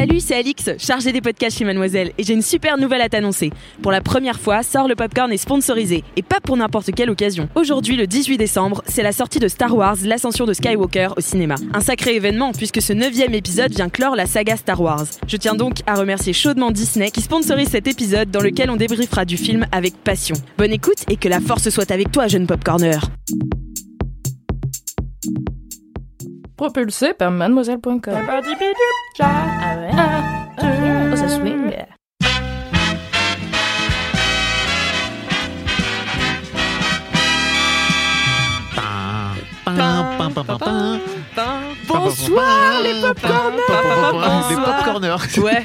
Salut, c'est Alix, chargée des podcasts chez Mademoiselle, et j'ai une super nouvelle à t'annoncer. Pour la première fois, Sort le Popcorn est sponsorisé, et pas pour n'importe quelle occasion. Aujourd'hui, le 18 décembre, c'est la sortie de Star Wars, l'ascension de Skywalker au cinéma. Un sacré événement, puisque ce neuvième épisode vient clore la saga Star Wars. Je tiens donc à remercier chaudement Disney qui sponsorise cet épisode dans lequel on débriefera du film avec passion. Bonne écoute et que la force soit avec toi, jeune popcorner. Propulsé par mademoiselle.com. Ah ouais Oh, ça swing. Bonsoir les popcorners Les popcorners. Ouais.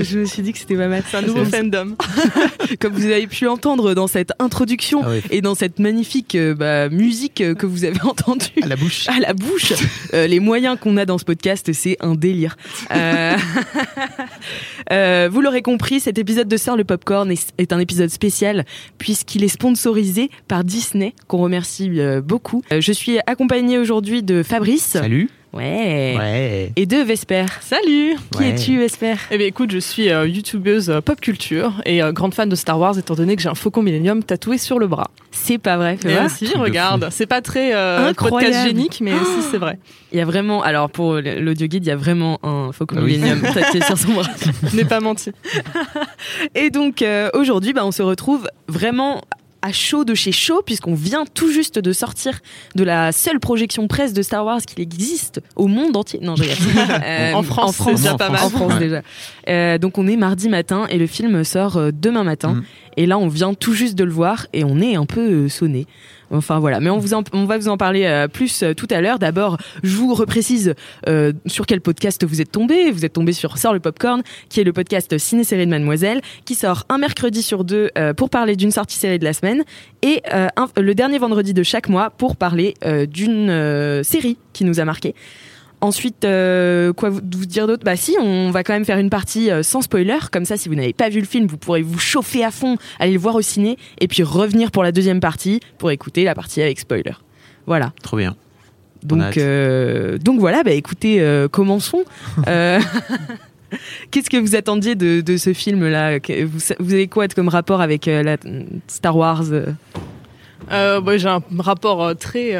Je me suis dit que c'était pas mal. C'est un nouveau fandom. Comme vous avez pu entendre dans cette introduction Ah et dans cette magnifique euh, bah, musique euh, que vous avez entendue À la bouche. à la bouche, euh, les moyens qu'on a dans ce podcast, c'est un délire. Euh, euh, vous l'aurez compris, cet épisode de Sœur le Popcorn est, est un épisode spécial puisqu'il est sponsorisé par Disney, qu'on remercie euh, beaucoup. Euh, je suis accompagnée aujourd'hui de Fabrice. Salut. Ouais. Ouais. Et de Vesper. Salut Qui Ouais. es-tu, Vesper? Eh bien écoute, je suis euh, youtubeuse euh, pop culture et euh, grande fan de Star Wars étant donné que j'ai un Faucon Millennium tatoué sur le bras. C'est pas vrai, voir. Truc de regarde, c'est pas très euh, podcast génique, mais si c'est vrai. Il y a vraiment, alors pour l'audio guide, il y a vraiment un Faucon Ah oui. Millennium tatoué sur son bras. Je n'ai pas menti. Et donc euh, aujourd'hui, bah, on se retrouve vraiment à chaud de chez chaud puisqu'on vient tout juste de sortir de la seule projection presse de Star Wars qu'il existe au monde entier. Non, je. Euh, En France, c'est France, déjà en pas mal. en France Ouais. déjà. Euh, donc on est mardi matin et le film sort euh, demain matin. Mm. Et là, on vient tout juste de le voir et on est un peu sonné. Enfin voilà, mais on, vous en- on va vous en parler euh, plus euh, tout à l'heure. D'abord, je vous reprécise euh, sur quel podcast vous êtes tombé. Vous êtes tombé sur Sort le Popcorn, qui est le podcast ciné-série de Mademoiselle, qui sort un mercredi sur deux euh, pour parler d'une sortie série de la semaine et euh, le dernier vendredi de chaque mois pour parler euh, d'une série qui nous a marqué. Ensuite, euh, quoi vous, vous dire d'autre? Bah si, on va quand même faire une partie euh, sans spoiler, comme ça si vous n'avez pas vu le film, vous pourrez vous chauffer à fond, aller le voir au ciné, et puis revenir pour la deuxième partie, pour écouter la partie avec spoiler. Voilà. Trop bien. Donc, euh, donc voilà, bah écoutez, euh, commençons. Euh, Qu'est-ce que vous attendiez de, de ce film-là? Vous, avez quoi comme rapport avec euh, la, Star Wars? Bah, j'ai un rapport euh, très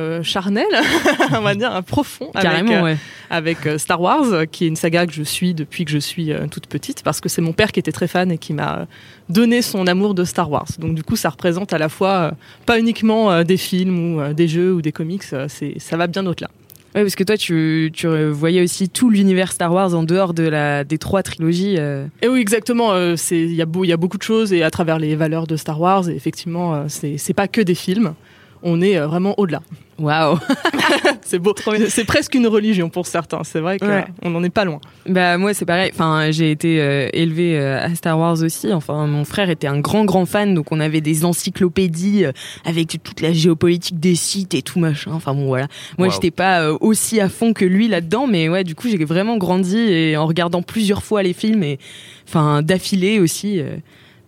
euh, charnel, on va dire, un profond avec, Carrément, euh, ouais. avec euh, Star Wars, qui est une saga que je suis depuis que je suis toute petite, parce que c'est mon père qui était très fan et qui m'a donné son amour de Star Wars. Donc du coup, ça représente à la fois pas uniquement des films ou des jeux ou des comics, c'est ça va bien au-delà. Ouais, parce que toi, tu, tu voyais aussi tout l'univers Star Wars en dehors de la, des trois trilogies. euh. Et oui, exactement. euh, c'est il y a beau, y a beaucoup de choses et à travers les valeurs de Star Wars, et effectivement, euh, c'est c'est pas que des films. On est euh, vraiment au-delà. Waouh C'est beau. C'est presque une religion pour certains. C'est vrai qu'on Ouais. n'en est pas loin. Bah moi c'est pareil. Enfin j'ai été euh, élevée euh, à Star Wars aussi. Enfin mon frère était un grand grand fan, donc on avait des encyclopédies euh, avec toute la géopolitique des sites et tout machin. Enfin bon voilà. Moi Wow. j'étais pas euh, aussi à fond que lui là-dedans, mais ouais du coup j'ai vraiment grandi et en regardant plusieurs fois les films et enfin d'affilée aussi. euh,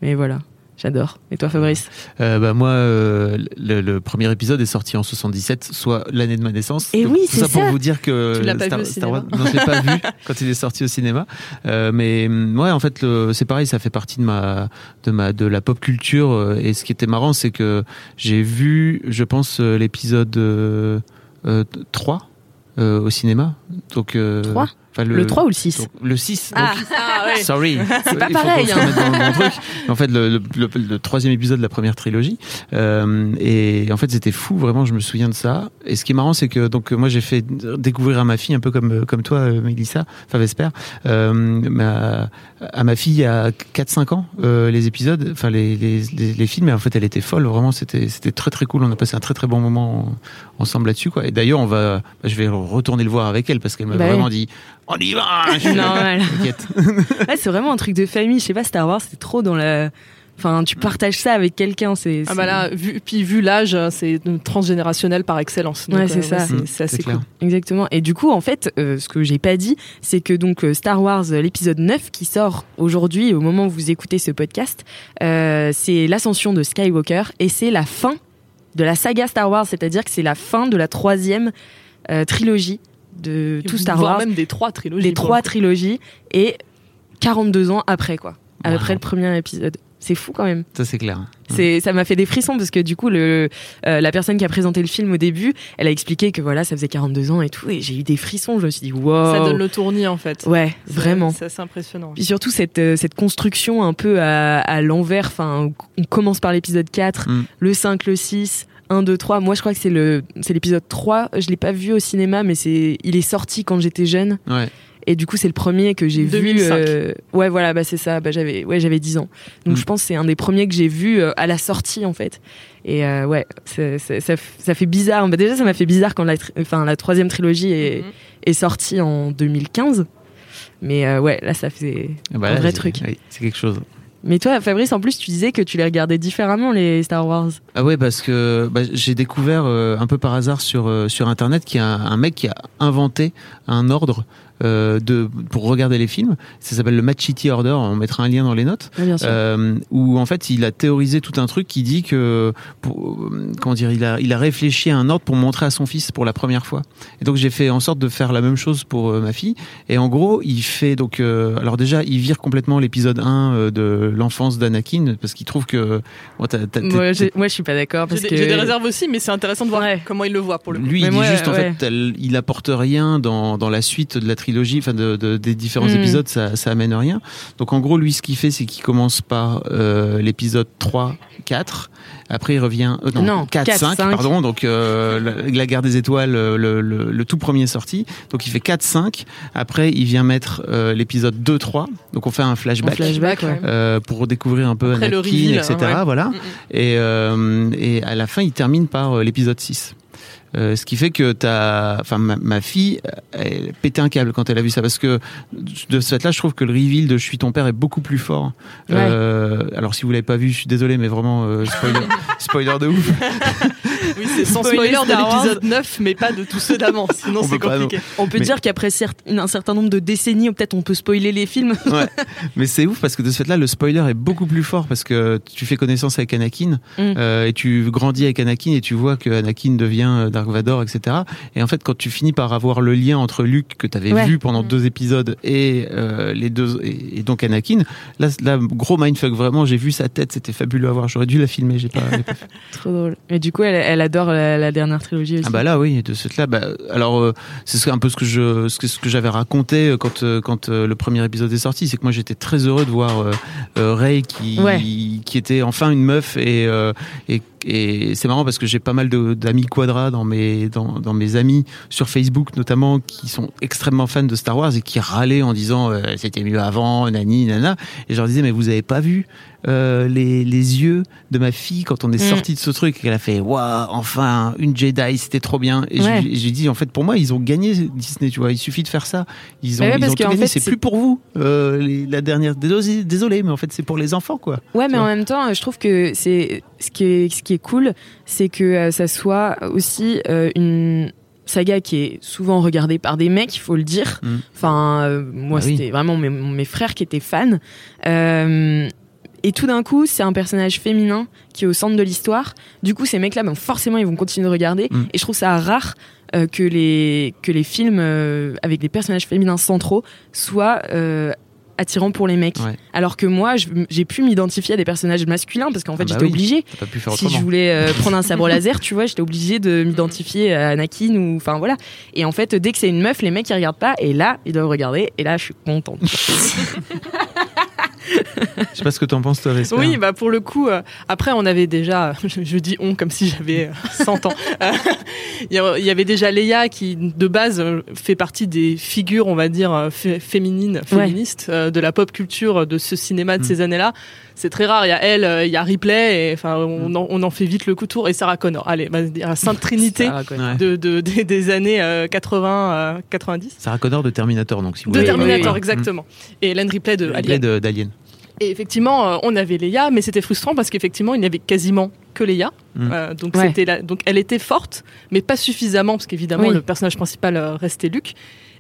mais voilà. J'adore. Et toi, Fabrice Euh, bah, moi, euh, le, le premier épisode est sorti en 77, soit l'année de ma naissance. Et Donc, oui, c'est ça pour vous dire que Tu l'as pas Star, vu au Star Wars, non, je l'ai pas vu quand il est sorti au cinéma. Euh, mais hum, ouais, en fait, c'est pareil, ça fait partie de ma, de ma, de la pop culture. Et ce qui était marrant, c'est que j'ai vu, je pense, l'épisode euh, euh, 3 euh, au cinéma. Donc, euh, Trois? Enfin, le... 3 ou le 6 donc, le 6. Ah, Sorry, c'est pas pareil, hein. dans le. En fait, le, le- le- le troisième épisode de la première trilogie, euh, et en fait, c'était fou. Vraiment, je me souviens de ça. Et ce qui est marrant, c'est que donc moi, j'ai fait découvrir à ma fille, un peu comme comme toi, euh, Mélissa, enfin Vesper, euh, ma, à ma fille a 4-5 ans euh, les épisodes, enfin les, les, les, les films. Et en fait, elle était folle. Vraiment, c'était c'était très très cool. On a passé un très très bon moment en- ensemble là-dessus, quoi. Et d'ailleurs, on va, bah, je vais retourner le voir avec elle parce qu'elle m'a Bah vraiment dit, on y va. Normal. Ouais, c'est vraiment un truc de famille. Je sais pas, Star Wars, c'est trop dans la Enfin, tu partages ça avec quelqu'un, c'est. Ah bah là, vu, puis vu l'âge, c'est transgénérationnel par excellence. Donc, Ouais, c'est euh, ça. c'est- Mm, C'est assez c'est clair. cool. Exactement. Et du coup, en fait, euh, ce que j'ai pas dit, c'est que donc euh, Star Wars, euh, l'épisode 9 qui sort aujourd'hui, au moment où vous écoutez ce podcast, euh, c'est l'ascension de Skywalker et c'est la fin de la saga Star Wars, c'est-à-dire que c'est la fin de la troisième euh, trilogie de tout Star Voire Wars, même des trois trilogies. des pour trois trilogies, et 42 ans après, quoi. Wow. Après le premier épisode. C'est fou quand même. Ça, c'est clair. C'est, ça m'a fait des frissons parce que du coup, le, euh, la personne qui a présenté le film au début, elle a expliqué que voilà, ça faisait 42 ans et tout, et j'ai eu des frissons. Je me suis dit, wow. Ça donne le tournis en fait. Ouais, vraiment. C'est assez impressionnant. Puis surtout cette, euh, cette construction un peu à, à l'envers. Enfin, on commence par l'épisode 4, Mm. le 5, le 6, 1, 2, 3. Moi, je crois que c'est le, c'est l'épisode 3. Je l'ai pas vu au cinéma, mais c'est, il est sorti quand j'étais jeune. Ouais. Et du coup, c'est le premier que j'ai vu. 2005. euh, Ouais, voilà, bah c'est ça. Bah, j'avais, ouais, j'avais 10 ans. Donc Mm. je pense que c'est un des premiers que j'ai vu euh, à la sortie en fait. Et euh, ouais, c'est- c'est- ça, f- ça fait bizarre. Bah, déjà, ça m'a fait bizarre quand la, enfin, la troisième trilogie est, Mhm. est sortie en 2015. Mais euh, ouais, là, ça fait Ah bah un là, vrai truc. oui, c'est quelque chose. Mais toi, Fabrice, en plus, tu disais que tu les regardais différemment les Star Wars. Ah ouais, parce que bah, j'ai découvert euh, un peu par hasard sur euh, internet qu'il y a un mec qui a inventé un ordre euh, de pour regarder les films. Ça s'appelle le Machiti Order. On mettra un lien dans les notes. bien sûr. Euh, où en fait il a théorisé tout un truc qui dit que pour, euh, comment dire il a il a réfléchi à un ordre pour montrer à son fils pour la première fois et donc j'ai fait en sorte de faire la même chose pour euh, ma fille et en gros il fait donc euh, alors déjà il vire complètement l'épisode 1 euh, de l'enfance d'Anakin parce qu'il trouve que bon, t'as- t'as- t'es- moi, j'ai- moi, je suis pas d'accord J'ai parce des, que j'ai des réserves aussi, mais c'est intéressant de voir Ouais. comment il le voit pour le coup. Lui, Mais il dit moi, juste en fait, elle- il apporte rien dans, dans la suite de la trilogie, enfin de, de- des différents Mm. épisodes, ça, ça amène rien. Donc en gros, lui, ce qu'il fait, c'est qu'il commence par euh, l'épisode 3, 4. Après, il revient. euh, non, Non, 4, 4, 5, 5. pardon. Donc euh, la, la guerre des étoiles, euh, le, le- le tout premier sorti. Donc il fait 4, 5. Après, il vient mettre euh, l'épisode 2, 3. Donc on fait un Un flashback. flashback, ouais. pour découvrir un peu Anakin, etc. ouais. Voilà. Mm, mm. Et, euh, et à la fin, il termine par euh, l'épisode 6. Euh, ce qui fait que t'as, enfin ma, ma fille, elle pétait un câble quand elle a vu ça parce que de ce fait-là, je trouve que le reveal de "Je suis ton père" est beaucoup plus fort. Ouais. Euh, alors si vous l'avez pas vu, je suis désolé, mais vraiment euh, spoiler, spoiler de ouf. Oui, c'est sans Spoiler spoiler de l'épisode 9, mais pas de tous ceux d'avant, sinon On c'est pas, compliqué. On peut Mais- dire qu'après un certain nombre de décennies, peut-être on peut spoiler les films. Ouais. Mais c'est ouf parce que de ce fait-là, le spoiler est beaucoup plus fort parce que tu fais connaissance avec Anakin Mm. euh, et tu grandis avec Anakin et tu vois que Anakin devient euh, Dark Vador, etc. Et en fait, quand tu finis par avoir le lien entre Luke que tu avais Ouais. vu pendant Mm. deux épisodes et euh, les deux et, et donc Anakin, là, là, gros mindfuck vraiment. J'ai vu sa tête, c'était fabuleux à voir. J'aurais dû la filmer, j'ai pas. Trop drôle. Et du coup, elle, elle adore la, la dernière trilogie aussi. Ah bah là oui de ce fait là bah, alors euh, c'est ce- un peu ce que je ce que, ce que j'avais raconté euh, quand euh, quand le premier épisode est sorti c'est que moi j'étais très heureux de voir Ray qui Ouais. qui était enfin une meuf et et, et c'est marrant parce que j'ai pas mal d'amis quadra dans mes dans, dans mes amis sur Facebook notamment qui sont extrêmement fans de Star Wars et qui râlaient en disant euh, c'était mieux avant nani nana. Et je leur disais mais vous avez pas vu euh, les, les yeux de ma fille quand on est Mm. sorti de ce truc? Et qu'elle a fait waouh enfin une Jedi c'était trop bien. Et Ouais. j'ai- dit en fait pour moi ils ont gagné Disney tu vois. Il suffit de faire ça. Ils ont, Mais ouais, ils ont tout gagné. fait, c'est plus pour vous euh, les- la dernière. Désolé, mais en fait c'est pour les enfants quoi. Ouais, mais en même temps, je trouve que c'est ce qui est ce qui est cool, c'est que euh, ça soit aussi euh, une saga qui est souvent regardée par des mecs, il faut le dire. Mm. Enfin, euh, moi, Bah oui. c'était vraiment mes, mes frères qui étaient fans. Euh, et tout d'un coup, c'est un personnage féminin qui est au centre de l'histoire. Du coup, ces mecs-là, ben, forcément, ils vont continuer de regarder. Mm. Et je trouve ça rare euh, que les que les films avec des personnages féminins centraux soient attirants pour les mecs. Ouais. Alors que moi, j'ai pu m'identifier à des personnages masculins parce qu'en fait, Ah bah j'étais oui. obligée. pas pu faire Si je voulais euh, prendre un sabre laser, tu vois, j'étais obligée de m'identifier à Anakin ou enfin voilà. Et en fait, dès que c'est une meuf, les mecs ils regardent pas et là ils doivent regarder et là je suis contente. je sais pas ce que t'en penses toi Vesper Oui, bah pour le coup, euh, après on avait déjà, je, je dis on comme si j'avais euh, 100 ans. Euh, Il y avait déjà Leia qui de base euh, fait partie des figures, on va dire euh, fé- féminines, féministes euh, de la pop culture de ce cinéma de Mm. ces années-là. C'est très rare. Il y a elle, euh, il y a Ripley, et enfin on, Mm. en, on en fait vite le coup tour et Sarah Connor. Allez, bah, la sainte trinité Sarah Connor. Ouais. de, de- des, années euh, 80, euh, 90. Sarah Connor de Terminator donc si vous De voulez. Terminator, oui. exactement. Et Hélène Ripley de Ripley Alien. de- d'Alien Et effectivement, euh, on avait Leia, mais c'était frustrant parce qu'effectivement, il n'y avait quasiment que Leia. Mm. Euh, donc, Ouais. c'était la- donc, elle était forte, mais pas suffisamment, parce qu'évidemment, Oui. le personnage principal euh, restait Luke.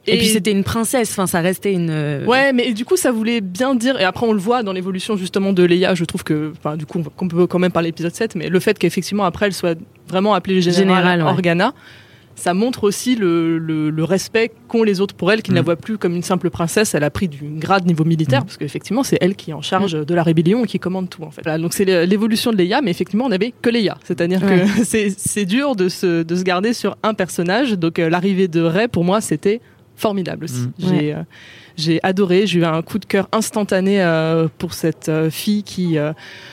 Et, puis c'était une princesse, enfin ça restait une. euh, Ouais, mais du coup, ça voulait bien dire, et après on le voit dans l'évolution justement de Leia, je trouve que, enfin, du coup, qu'on peut quand même parler l'épisode 7, mais le fait qu'effectivement après elle soit vraiment appelée générale, Générale, ouais. Organa, ça montre aussi le, le- le respect qu'ont les autres pour elle, qui ne la Mm. voient plus comme une simple princesse, elle a pris du grade niveau militaire, Mm. parce qu'effectivement c'est elle qui est en charge de la rébellion et qui commande tout en fait. Voilà, donc c'est l'évolution de Leia, mais effectivement on n'avait que Leia, c'est-à-dire Ouais. que c'est c'est dur de se, de se garder sur un personnage, donc euh, l'arrivée de Rey pour moi c'était formidable aussi. Mm. J'ai euh, j'ai adoré, j'ai eu un coup de cœur instantané euh, pour cette euh, fille qui, euh,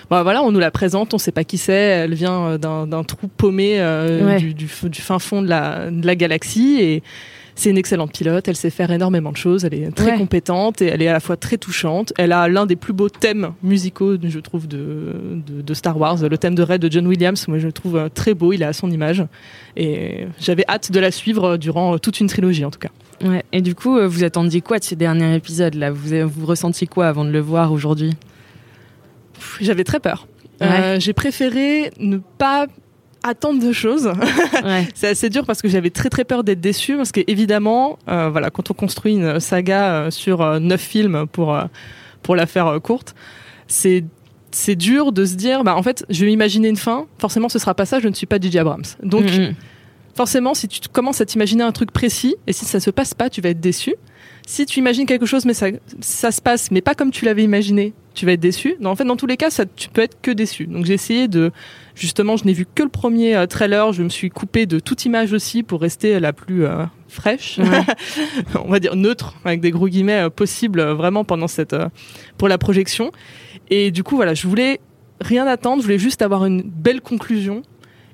bah voilà, on nous la présente, on sait pas qui c'est, elle vient euh, d'un d'un trou paumé euh, Ouais. du, du f- du fin fond de la, de la galaxie et c'est une excellente pilote, elle sait faire énormément de choses, elle est très Ouais. compétente et elle est à la fois très touchante. Elle a l'un des plus beaux thèmes musicaux, je trouve, de, de, de Star Wars, le thème de Red de John Williams. Moi, je le trouve très beau, il est à son image et j'avais hâte de la suivre durant toute une trilogie en tout cas. Ouais. Et du coup, euh, vous attendiez quoi de ce dernier épisode là? Vous, vous ressentiez quoi avant de le voir aujourd'hui? J'avais très peur. Euh, J'ai préféré ne pas attendre de choses. Ouais. C'est assez dur parce que j'avais très très peur d'être déçu parce qu'évidemment, euh, voilà, quand on construit une saga euh, sur neuf films pour pour la faire courte, c'est c'est dur de se dire, bah en fait, je vais imaginer une fin. Forcément, ce sera pas ça. Je ne suis pas J.J. Abrams. Donc Mm, mm. Forcément, si tu commences à t'imaginer un truc précis et si ça se passe pas, tu vas être déçu. Si tu imagines quelque chose, mais ça, ça se passe, mais pas comme tu l'avais imaginé, tu vas être déçu. Non, en fait, dans tous les cas, ça, tu peux être que déçu. Donc j'ai essayé de, justement, je n'ai vu que le premier euh, trailer. Je me suis coupé de toute image aussi pour rester la plus euh, fraîche, on va dire neutre, avec des gros guillemets euh, possibles, vraiment pendant cette, pour la projection. Et du coup, voilà, je voulais rien attendre. Je voulais juste avoir une belle conclusion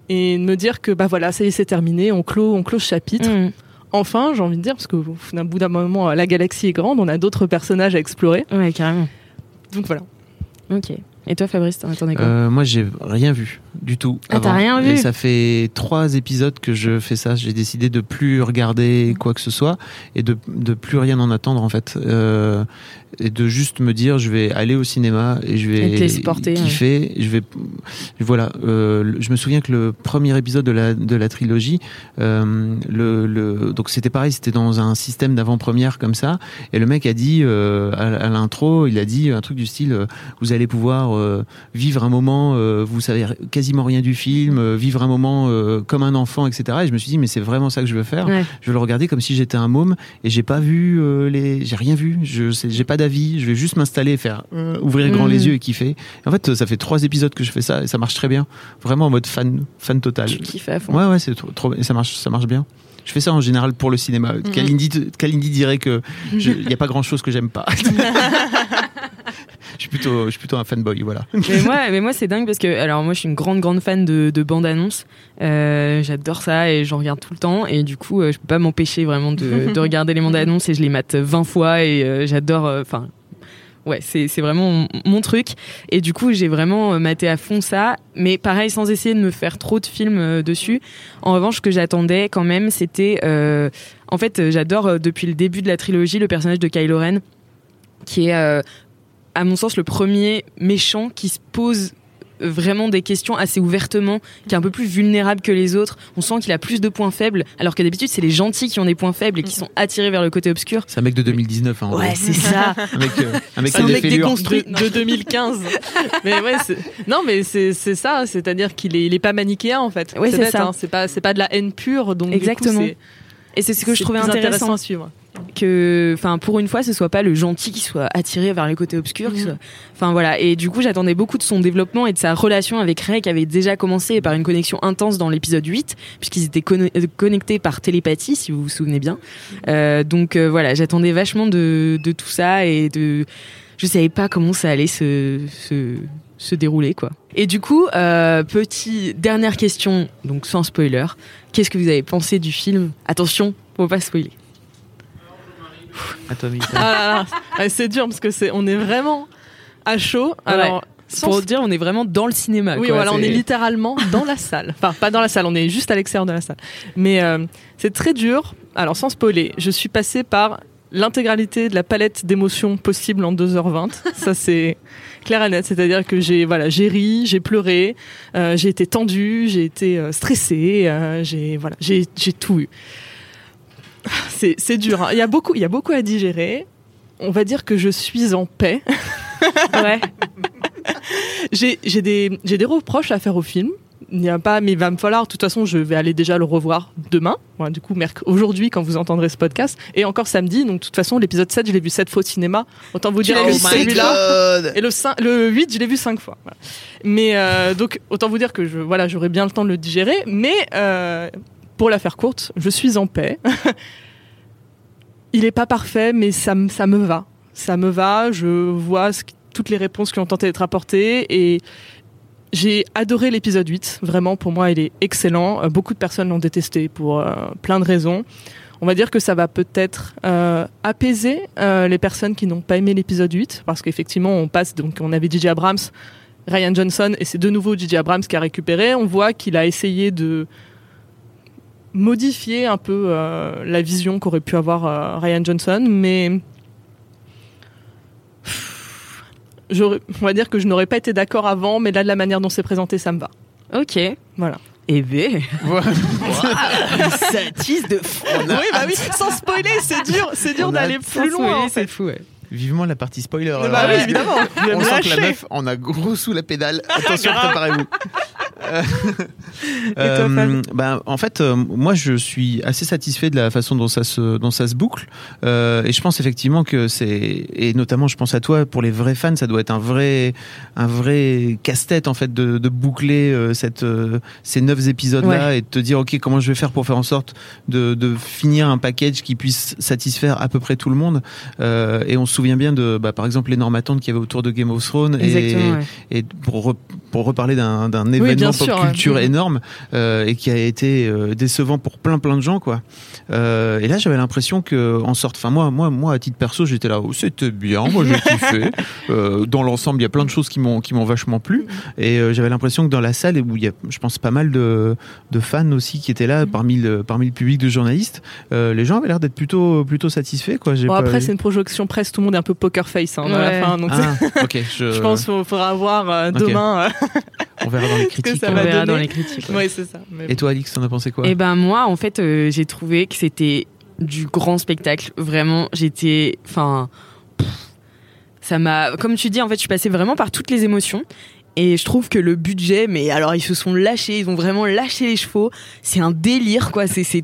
et me dire que bah voilà, ça y est, c'est terminé. On clôt, on clôt ce chapitre Mm. enfin, j'ai envie de dire, parce qu'au d'un bout d'un moment, la galaxie est grande, on a d'autres personnages à explorer. Ouais, carrément. Donc voilà. Ok. Et toi, Fabrice, t'en attendais quoi? Euh, moi, j'ai rien vu du tout. Ah, t'as rien vu Et ça fait trois épisodes que je fais ça. J'ai décidé de plus regarder quoi que ce soit et de, de plus rien en attendre en fait. Euh, et de juste me dire, je vais aller au cinéma et je Et vais porter, kiffer. Je vais, voilà. Euh, je me souviens que le premier épisode de la de la trilogie, euh, le, le donc c'était pareil, c'était dans un système d'avant-première comme ça. Et le mec a dit à, à l'intro, il a dit un truc du style, vous allez pouvoir vivre un moment, vous savez quasiment rien du film, euh, vivre un moment euh, comme un enfant, etc. Et je me suis dit, mais c'est vraiment ça que je veux faire. Ouais. Je veux le regarder comme si j'étais un môme et j'ai pas vu euh, les, j'ai rien vu. Je j'ai pas d'avis. Je vais juste m'installer, et faire ouvrir grand les yeux et kiffer. En fait, ça fait trois épisodes que je fais ça et ça marche très bien. Vraiment en mode fan, fan total. Tu kiffes à fond. Ouais, ouais, c'est trop, trop, et ça marche, ça marche bien. Je fais ça en général pour le cinéma. Mhm. Kalindi, Kalindi dirait que il y a pas grand chose que j'aime pas. je suis plutôt, je suis plutôt un fanboy, voilà. mais moi, mais moi c'est dingue parce que alors moi je suis une grande grande fan de, de bandes annonces. Euh, J'adore ça et j'en regarde tout le temps et du coup euh, je peux pas m'empêcher vraiment de, de regarder les bandes annonces et je les mate 20 fois et euh, j'adore. Enfin. ouais, c'est vraiment mon, truc. Et du coup, j'ai vraiment maté à fond ça. Mais pareil, sans essayer de me faire trop de films euh, dessus. En revanche, ce que j'attendais quand même, c'était... euh, en fait, j'adore euh, depuis le début de la trilogie le personnage de Kylo Ren, qui est, à mon sens, le premier méchant qui se pose vraiment des questions assez ouvertement, qui est un peu plus vulnérable que les autres. On sent qu'il a plus de points faibles, alors que d'habitude, c'est les gentils qui ont des points faibles et qui sont attirés vers le côté obscur. C'est un mec de 2019, hein, Ouais, c'est ça. Un mec, euh, un mec un déconstruit de 2015. mais ouais, non, mais c'est c'est ça, c'est-à-dire qu'il est, il est pas manichéen en fait. Ouais, c'est ça. hein, c'est pas, de la haine pure, donc du coup, Exactement. Et c'est ce que je trouvais plus intéressant. à suivre. Que enfin pour une fois ce soit pas le gentil qui soit attiré vers le côté obscur que ce Mhm. enfin voilà. Et du coup j'attendais beaucoup de son développement et de sa relation avec Ray qui avait déjà commencé par une connexion intense dans l'épisode 8 puisqu'ils étaient conne- euh, connectés par télépathie si vous vous souvenez bien. Euh, donc euh, voilà j'attendais vachement de, de tout ça et de je savais pas comment ça allait se, se, se dérouler quoi. Et du coup euh, petit dernière question donc sans spoiler. Qu'est-ce que vous avez pensé du film? Attention faut pas spoiler Ah c'est dur parce que c'est, on est vraiment à chaud. Alors, sans- pour dire on est vraiment dans le cinéma oui, quoi. voilà, on est littéralement dans la salle. Enfin, pas dans la salle, on est juste à l'extérieur de la salle. Mais euh, c'est très dur. Alors, sans spoiler, je suis passée par l'intégralité de la palette d'émotions possibles en 2h20. Ça, c'est clair et net. C'est-à-dire que j'ai voilà, j'ai ri, j'ai pleuré, euh, j'ai été tendue, j'ai été euh, stressée, euh, j'ai voilà, j'ai tout eu. C'est c'est dur. hein. Il y a beaucoup il y a beaucoup à digérer. On va dire que je suis en paix. Ouais. J'ai j'ai des j'ai des reproches à faire au film. Il n'y a pas, mais il va me falloir. De toute façon, je vais aller déjà le revoir demain. Du coup, merc- aujourd'hui, quand vous entendrez ce podcast, et encore samedi. Donc, de toute façon, l'épisode 7, je l'ai vu 7 fois au cinéma. Autant vous dire celui-là. Et le, 5 le 8, je l'ai vu 5 fois. Voilà. Mais euh, donc, autant vous dire que je, voilà, j'aurai bien le temps de le digérer. Mais euh, pour la faire courte, je suis en paix. Il n'est pas parfait, mais ça, me- ça me va. Ça me va. Je vois ce toutes les réponses qui ont tenté d'être apportées et j'ai adoré l'épisode 8. Vraiment, pour moi, il est excellent. Euh, Beaucoup de personnes l'ont détesté pour euh, plein de raisons. On va dire que ça va peut-être euh, apaiser euh, les personnes qui n'ont pas aimé l'épisode 8, parce qu'effectivement, on passe, donc on avait DJ Abrams, Ryan Johnson, et c'est de nouveau DJ Abrams qui a récupéré. On voit qu'il a essayé de modifier un peu euh, la vision qu'aurait pu avoir euh, Ryan Johnson, mais j'aurais- on va dire que je n'aurais pas été d'accord avant, mais là, de la manière dont c'est présenté, ça me va. Ok. Voilà. Eh ben, Voilà. ça tease de fou. Oui, bah oui, sans spoiler, c'est dur, c'est dur d'aller plus loin. spoiler, en fait. c'est fou, ouais. Vivement la partie spoiler. Bah oui, évidemment. Je vais On sent que la meuf en a gros sous la pédale. Attention, préparez-vous. Euh, bah, en fait, euh, moi, je suis assez satisfait de la façon dont ça se, dont ça se boucle. Euh, et je pense effectivement que c'est, et notamment, je pense à toi, pour les vrais fans, ça doit être un vrai, un vrai casse-tête en fait de, de boucler euh, cette, euh, ces neuf épisodes-là et de te dire, ok, comment je vais faire pour faire en sorte de, de finir un package qui puisse satisfaire à peu près tout le monde. Euh, et on se souvient bien de, bah, par exemple, l'énorme attente qu'il y avait autour de Game of Thrones. Et, Exactement, ouais. et pour, re- pour reparler d'un événement pop ouais. culture Mhm. énorme euh, et qui a été euh, décevant pour plein plein de gens quoi. Euh, et là j'avais l'impression que en sorte, enfin moi moi moi à titre perso j'étais là, oh, c'était bien, moi j'ai kiffé. Euh, dans l'ensemble il y a plein de choses qui m'ont qui m'ont vachement plu et euh, j'avais l'impression que dans la salle où il y a je pense pas mal de, de fans aussi qui étaient là parmi le parmi le public de journalistes, euh, les gens avaient l'air d'être plutôt plutôt satisfaits quoi. Bon, pas- après, c'est une projection presse, tout le monde est un peu poker face hein, à Ouais. la fin. Donc, ah, je, je pense qu'il faudra voir euh, demain. on verra dans les que critiques. ça On verra donner. dans les critiques. ouais. Oui, c'est ça. Mais Et toi Alix, t'en as pensé quoi? Eh ben moi, en fait, euh, j'ai trouvé que c'était du grand spectacle. Vraiment, j'étais, enfin, ça m'a, comme tu dis, en fait, je suis passée vraiment par toutes les émotions. Et je trouve que le budget, mais alors ils se sont lâchés, ils ont vraiment lâché les chevaux. C'est un délire, quoi. C'est c'est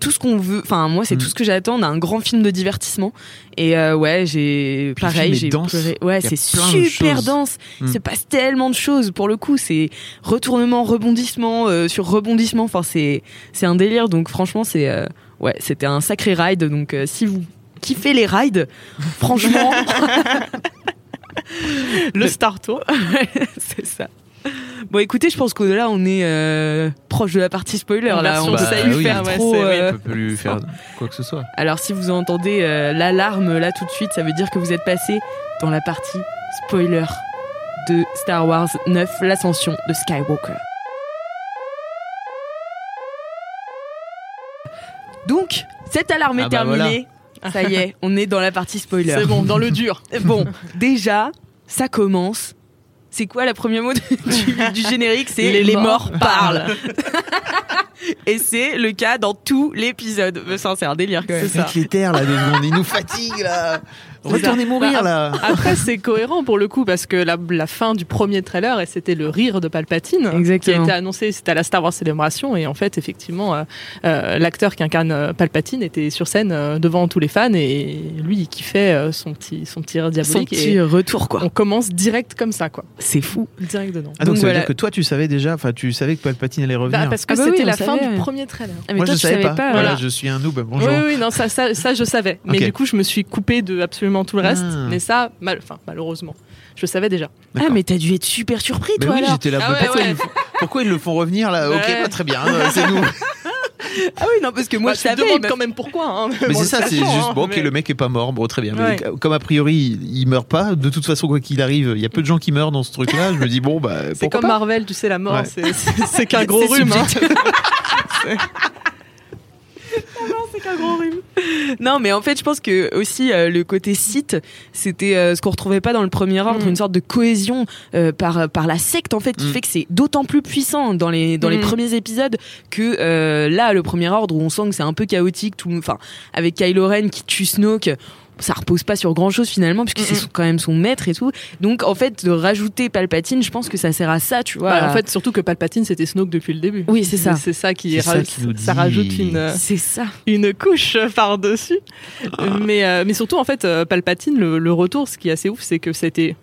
tout ce qu'on veut. Enfin, moi, c'est Mm. tout ce que j'attends d'un grand film de divertissement. Et euh, ouais, j'ai pareil, j'ai pleuré. Ouais, c'est super dense. Mm. Il se passe tellement de choses. Pour le coup, c'est retournement, rebondissement euh, sur rebondissement. Enfin, c'est c'est un délire. Donc franchement, c'est euh, ouais, c'était un sacré ride. Donc si vous kiffez les rides, franchement, le Star Tour. c'est ça. Bon, écoutez, je pense que là, on est euh, proche de la partie spoiler. En Là, on Bah, sait oui. faire ouais, trop. oui. euh, On peut plus faire quoi que ce soit. Alors, si vous entendez euh, l'alarme là tout de suite, ça veut dire que vous êtes passé dans la partie spoiler de Star Wars 9, l'ascension de Skywalker. Donc, cette alarme est Ah bah terminée. Ça y est, on est dans la partie spoiler. C'est bon, dans le dur. Bon, déjà, ça commence. C'est quoi la première mot du, du générique? C'est Les les, morts morts, parlent. Et c'est le cas dans tout l'épisode. C'est un délire quand même. C'est ça. Terres là, secondes, ils nous fatiguent là. Retournez mourir Bah, là. Après, c'est cohérent pour le coup parce que la, la fin du premier trailer, et c'était le rire de Palpatine, qui a été annoncé, c'était à la Star Wars Célébration, et en fait, effectivement, euh, euh, l'acteur qui incarne euh, Palpatine était sur scène euh, devant tous les fans, et lui, il kiffait euh, son petit, son petit rire Son diabolique. petit et retour, quoi. on commence direct comme ça, quoi. C'est fou. Direct dedans. Ah donc, Donc ça veut voilà. dire que toi tu savais déjà, enfin tu savais que Palpatine allait revenir. Bah, parce que Ah bah c'était oui, la fin savait, du premier trailer. Ah, mais Moi toi, je tu savais savais pas. pas. Voilà, je suis un noob. Bonjour. Oui, oui, non, ça, ça, ça, je savais. Mais du coup, je me suis coupé de absolument tout le reste. Ah. Mais ça, mal, enfin, malheureusement, je savais déjà. Ah, mais t'as dû être super surpris, Mais toi, oui, alors. j'étais là. Ah pourquoi, ouais. Ils, le font- pourquoi ils le font revenir là? Ok, Ouais. pas très bien. euh, C'est nous. Ah oui, non, parce que moi, Bah, je te m'a- quand même pourquoi. Hein, Mais bon, c'est ça, c'est juste hein, bon. Ok, mais- le mec est pas mort. Bon, très bien. Mais comme a priori il, meurt pas, de toute façon quoi qu'il arrive, il y a peu de gens qui meurent dans ce truc-là. Je me dis bon bah. C'est pourquoi comme pas Marvel, tu sais, la mort, Ouais. c'est- qu'un gros rhume. hein. rhume. Non, mais en fait, je pense que aussi euh, le côté site, c'était euh, ce qu'on retrouvait pas dans le premier ordre, Mm. une sorte de cohésion euh, par par la secte en fait, qui Mm. fait que c'est d'autant plus puissant dans les dans les Mm. premiers épisodes que là, le premier ordre où on sent que c'est un peu chaotique, tout, enfin, avec Kylo Ren qui tue Snoke. Ça repose pas sur grand chose finalement, puisque c'est Mm-mm. son- quand même son maître et tout. Donc en fait, de rajouter Palpatine, je pense que ça sert à ça, tu vois. Bah, en fait, surtout que Palpatine, c'était Snoke depuis le début. Oui, c'est ça. C'est ça qui C'est ça qui rajoute une, euh, c'est ça. une couche par-dessus. mais, euh, mais surtout, en fait, euh, Palpatine, le, le retour, ce qui est assez ouf, c'est que c'était,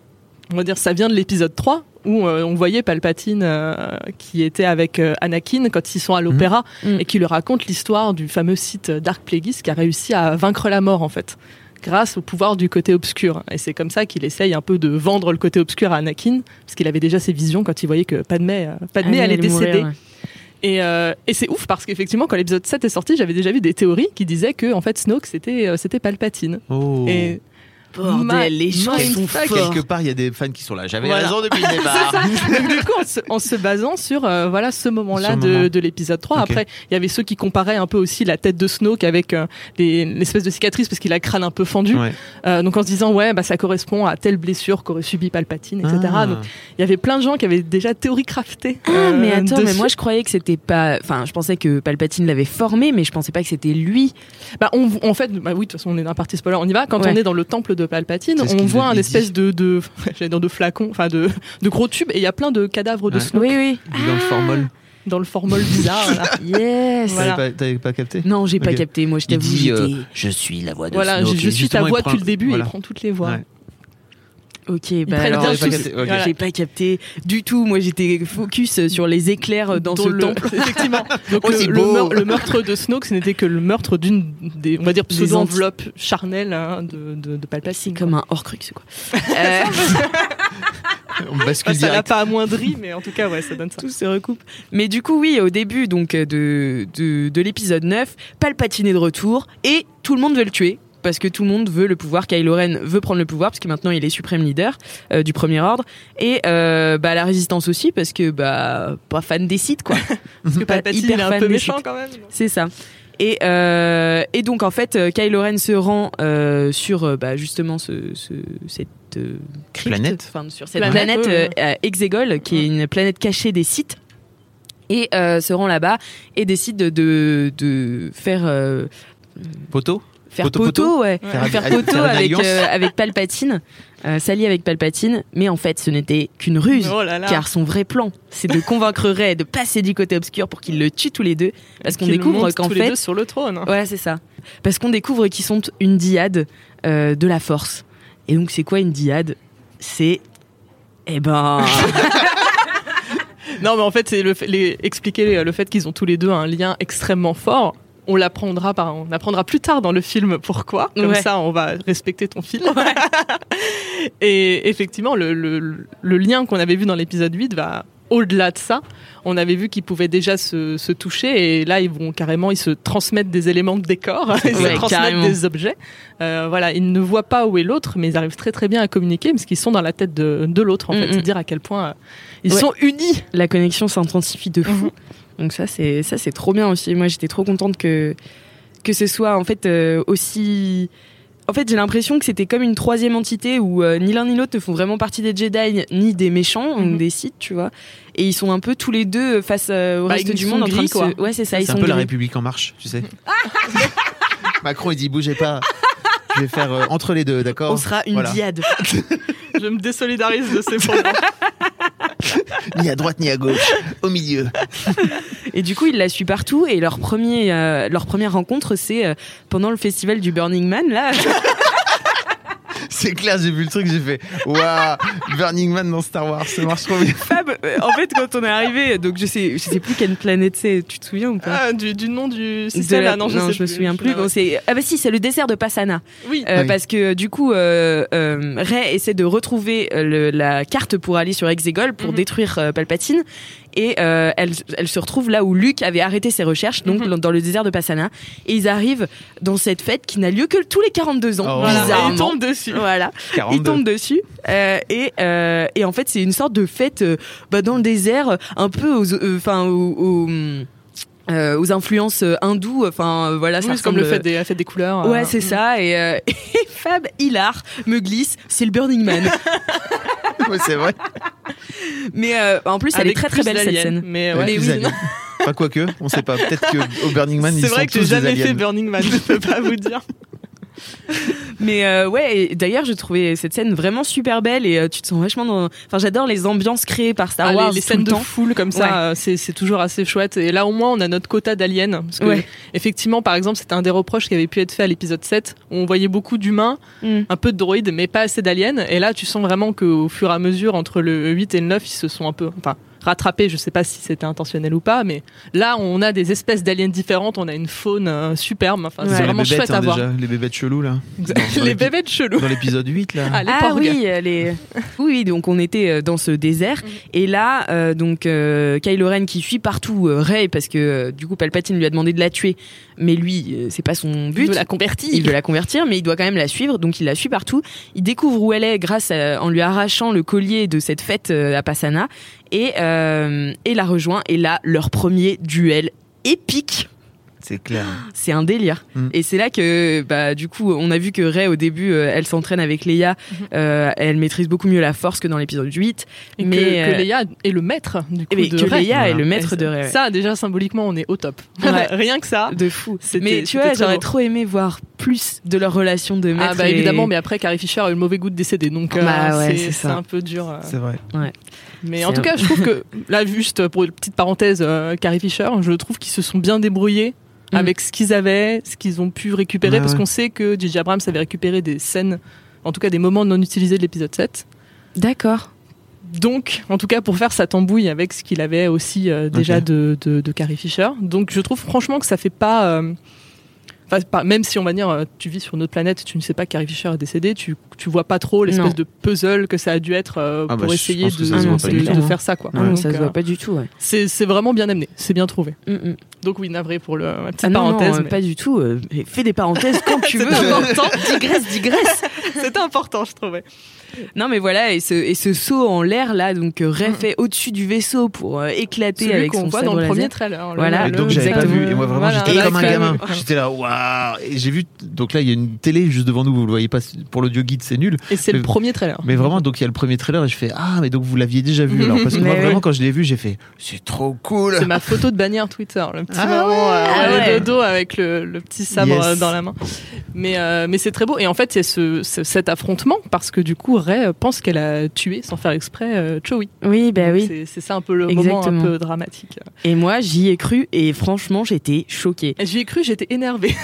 on va dire, ça vient de l'épisode 3, où euh, on voyait Palpatine euh, qui était avec euh, Anakin quand ils sont à l'opéra, Mhm. et qui lui raconte l'histoire du fameux site Dark Plagueis qui a réussi à vaincre la mort, en fait grâce au pouvoir du côté obscur. Et c'est comme ça qu'il essaye un peu de vendre le côté obscur à Anakin, parce qu'il avait déjà ses visions quand il voyait que Padmé, euh, Padmé allait mourir, décéder. ouais. Et, euh, et c'est ouf parce qu'effectivement, quand l'épisode 7 est sorti, j'avais déjà vu des théories qui disaient que en fait Snoke c'était euh, c'était Palpatine. Oh. Et Bordel, Ma- les gens sont forts. Quelque part, il y a des fans qui sont là. J'avais Voilà. raison depuis le départ. Donc, du coup, en se, en se basant sur euh, voilà ce moment-là de, moment. de l'épisode 3. Ok. Après, il y avait ceux qui comparaient un peu aussi la tête de Snoke avec euh, les- l'espèce de cicatrice parce qu'il a le crâne un peu fendu. Ouais. Euh, donc en se disant ouais, bah ça correspond à telle blessure qu'aurait subi Palpatine, etc. Ah. Donc il y avait plein de gens qui avaient déjà théorie craftée. Ah, euh, mais attends, mais moi je croyais que c'était pas. Enfin, je pensais que Palpatine l'avait formé, mais je pensais pas que c'était lui. Bah, on, en fait, bah oui, de toute façon, on est dans un parti spoiler, on y va. Quand Ouais. on est dans le temple de Palpatine, C'est ce on voit un espèce de, de, j'allais dire de flacon, enfin de, de gros tubes, et il y a plein de cadavres de Ouais. Snoke Oui, oui. Dans le formol. dans le formol bizarre. là. Yes. Voilà. T'avais pas, capté Non, j'ai pas capté. Moi, je t'avoue, dit euh, Je suis la voix de Voilà, je, Snoke. je Et suis ta voix prend- depuis le début, voilà. et il prend toutes les voix. Ouais. Ok, bah alors, j'ai pas sous- capté, ok. voilà. j'ai pas capté du tout. Moi, j'étais focus sur les éclairs dans ce le- temple. Effectivement. Donc Oh, le, c'est le beau. meur- le meurtre de Snoke, ce n'était que le meurtre d'une des, on va dire, Des pseudo-enveloppe charnelle hein, de, de, de Palpatine. C'est comme un Horcrux, quoi. Euh, On bascule Enfin, ça l'a pas amoindri, mais en tout cas, ouais, ça donne ça. tout se recoupe. Mais du coup, oui, au début donc de, de, de l'épisode 9, Palpatine est de retour et tout le monde veut le tuer. Parce que tout le monde veut le pouvoir, Kylo Ren veut prendre le pouvoir parce que maintenant il est suprême leader euh, du Premier Ordre et euh, bah la Résistance aussi parce que bah pas fan des sites quoi. Parce que Pas hyper il est un fan peu des méchant sites. quand même. C'est ça. Et, euh, et donc en fait, Kylo Ren se rend euh, sur bah, justement ce, ce- cette euh, crypte, Planète. enfin, sur cette Planète, planète, euh, Exegol, qui est une planète cachée des Sith, et euh, se rend là-bas et décide de, de, de faire euh, Poteau faire Poteau, poteau, poteau ouais, Faire- faire faire poteau une avec euh, avec Palpatine, euh, s'allier avec Palpatine, mais en fait, ce n'était qu'une ruse. Oh là là. Car son vrai plan, c'est de convaincre Rey de passer du côté obscur pour qu'ils le tuent tous les deux. Parce qu'on découvre qu'en tous les fait, deux sur le trône. hein. Ouais, c'est ça. Parce qu'on découvre qu'ils sont une diade euh, de la force. Et donc, c'est quoi une diade? C'est. Eh ben. Non, mais en fait, c'est le fait- les- expliquer le fait qu'ils ont tous les deux un lien extrêmement fort. On l'apprendra par, on apprendra plus tard dans le film pourquoi. Comme Ouais. ça, on va respecter ton film. Et effectivement, le, le- le lien qu'on avait vu dans l'épisode 8 va au-delà de ça. On avait vu qu'ils pouvaient déjà se, se toucher et là, ils vont carrément, ils se transmettent des éléments de décor, ils Ouais, se transmettent carrément. des objets. Euh, voilà, ils ne voient pas où est l'autre, mais ils arrivent très très bien à communiquer parce qu'ils sont dans la tête de, de l'autre en Mm, fait. mm. C'est dire à quel point euh, ils Ouais. sont unis. la connexion s'intensifie de fou. Mhm. Donc, ça, c'est ça c'est trop bien aussi. Moi, j'étais trop contente que, que ce soit en fait euh, aussi. En fait, j'ai l'impression que c'était comme une troisième entité où euh, ni l'un ni l'autre ne font vraiment partie des Jedi ni des méchants, Mhm. ou des Sith, tu vois. Et ils sont un peu tous les deux face euh, au Bah, reste du monde en train de se. quoi. Ouais, c'est ça. Ils C'est un peu la. République en marche, tu sais. Macron, il dit bougez pas. Je vais faire euh, entre les deux, d'accord On sera une Voilà. diade. Je me désolidarise de ces propos. Ni à droite ni à gauche, au milieu. Et du coup, il la suit partout. Et leur, premier, euh, leur première rencontre, c'est euh, pendant le festival du Burning Man. Là, C'est clair, j'ai vu le truc, j'ai fait Waouh, Burning Man dans Star Wars, ça marche trop bien. Fab, euh, en fait, quand on est arrivé, donc je sais, je sais plus quelle planète c'est. Tu te souviens ou pas Ah, du, du nom du système la- là, non, je, sais me plus. souviens plus. Ah, ouais. Bon, c'est ah bah si, c'est le dessert de Passana. Oui. Euh, Oui. Parce que du coup, euh, euh, Rey essaie de retrouver le- la carte pour aller sur Exegol pour Mhm. détruire euh, Palpatine. Et euh, elle, elle se retrouve là où Luke avait arrêté ses recherches, donc Mhm. dans le désert de Passana. Et ils arrivent dans cette fête qui n'a lieu que tous les 42 ans. Oh. Voilà. Et Bizarrement. il tombe dessus. Voilà. 42. Il tombe dessus euh, et, euh, et en fait c'est une sorte de fête euh, bah, dans le désert, un peu aux, euh, enfin aux, aux, euh, aux influences euh, hindoues. Enfin, euh, voilà, Oui, c'est comme le fait des, la fête des couleurs. Ouais, euh, c'est ça. Et, euh, et Fab Hilar me glisse, c'est le Burning Man. C'est vrai. Mais euh, en plus, elle avec est très très belle cette scène. Mais ouais, les oui. Enfin, quoique, on sait pas. Peut-être qu'au Burning Man, ils c'est sont vrai que j'ai jamais fait. Burning Man, je peux pas vous dire. Mais euh, ouais, d'ailleurs, je trouvais cette scène vraiment super belle et euh, tu te sens vachement dans. Enfin, j'adore les ambiances créées par Star Ah, les- Wars. les, scènes le de foule comme ça, Ouais. c'est c'est toujours assez chouette. Et là, au moins, on a notre quota d'aliens. Parce que, Ouais. effectivement, par exemple, c'était un des reproches qui avait pu être fait à l'épisode 7, où on voyait beaucoup d'humains, Mm. un peu de droïdes, mais pas assez d'aliens. Et là, tu sens vraiment qu'au fur et à mesure, entre le 8 et le 9, ils se sont un peu. Enfin, rattrapés, je sais pas si c'était intentionnel ou pas, mais là, on a des espèces d'aliens différentes, on a une faune euh, superbe. Enfin, Ouais. c'est vraiment bébêtes, chouette hein, à voir. déjà, les bébêtes chelous, là. Dans- les bébêtes chelous. Dans l'épisode 8, là. Ah, les Ah oui, les... oui, donc on était euh, dans ce désert et là, euh, donc euh, Kylo Ren qui fuit partout euh, Rey parce que euh, du coup Palpatine lui a demandé de la tuer, mais lui euh, c'est pas son Il but. veut la convertir. Il veut la convertir, mais il doit quand même la suivre, donc il la suit partout. Il découvre où elle est grâce à- en lui arrachant le collier de cette fête euh, à Passana et, euh, et la rejoint. Et là, leur premier duel épique. C'est clair. C'est un délire. Mm. Et c'est là que, bah, du coup, on a vu que Rey, au début, euh, elle s'entraîne avec Leia. Mhm. Euh, elle maîtrise beaucoup mieux la force que dans l'épisode 8. Et mais, que, euh, que Leia est le maître du coup mais de que Rey. Leia est le maître Et de Rey. ouais. Ça, déjà symboliquement, on est au top. Ouais. Rien que ça. De fou. Mais tu vois, j'aurais trop aimé voir plus de leur relation de maître. Ah bah et- évidemment, mais après Carrie Fisher a eu le mauvais goût de décéder, donc euh, Bah ouais, c'est un peu dur. euh. C'est vrai. Mais en tout cas, je trouve que là, juste pour une petite parenthèse, euh, Carrie Fisher, je trouve qu'ils se sont bien débrouillés Mm. avec ce qu'ils avaient, ce qu'ils ont pu récupérer, Ouais, parce ouais. qu'on sait que J.J. Abrams avait récupéré des scènes, en tout cas des moments non utilisés de l'épisode 7. D'accord. Donc, en tout cas, pour faire sa tambouille avec ce qu'il avait aussi euh, déjà de, de Carrie Fisher. Donc, je trouve franchement que ça fait pas. euh, Enfin, même si on va dire, euh, tu vis sur une autre planète, tu ne sais pas que Carrie Fisher est décédée, tu, tu vois pas trop l'espèce de puzzle que ça a dû être euh, Ah bah, pour essayer de, tout, faire ça. Quoi. Ah non, Donc, ça se euh, voit pas du tout, ouais. c'est c'est vraiment bien amené, c'est bien trouvé. Mm, mm. Donc, oui, navré pour le, ma petite Ah non, parenthèse. non, euh, mais pas du tout. euh, fais des parenthèses quand tu veux. C'est important. digresse, digresse. C'était important, je trouvais. Non, mais voilà, et ce, et ce saut en l'air là, donc euh, Ray Mm. fait au-dessus du vaisseau pour euh, éclater Celui avec qu'on son voit sabre dans le laser. premier trailer. le- Voilà. Et le- donc j'avais pas exactement. vu et moi vraiment Voilà, j'étais comme un gamin j'étais là waouh et j'ai vu donc là il y a une télé juste devant nous vous le voyez pas pour l'audio guide c'est nul Et c'est le Mais- premier trailer. mais vraiment donc il y a le premier trailer et je fais ah mais donc vous l'aviez déjà vu alors parce que Mais moi vraiment quand je l'ai vu j'ai fait c'est trop cool C'est ma photo de bannière Twitter, le petit Ah euh, Ah ouais, ouais. de dos avec le, le petit sabre Yes. euh, dans la main. Mais, euh, mais c'est très beau. Et en fait, il y a ce, ce- cet affrontement parce que du coup, Ray euh, pense qu'elle a tué sans faire exprès euh. Oui, bah Donc oui. c'est- ça un peu le moment Exactement. un peu dramatique. Et moi, j'y ai cru et franchement, j'étais choquée. J'y ai cru, j'étais énervée.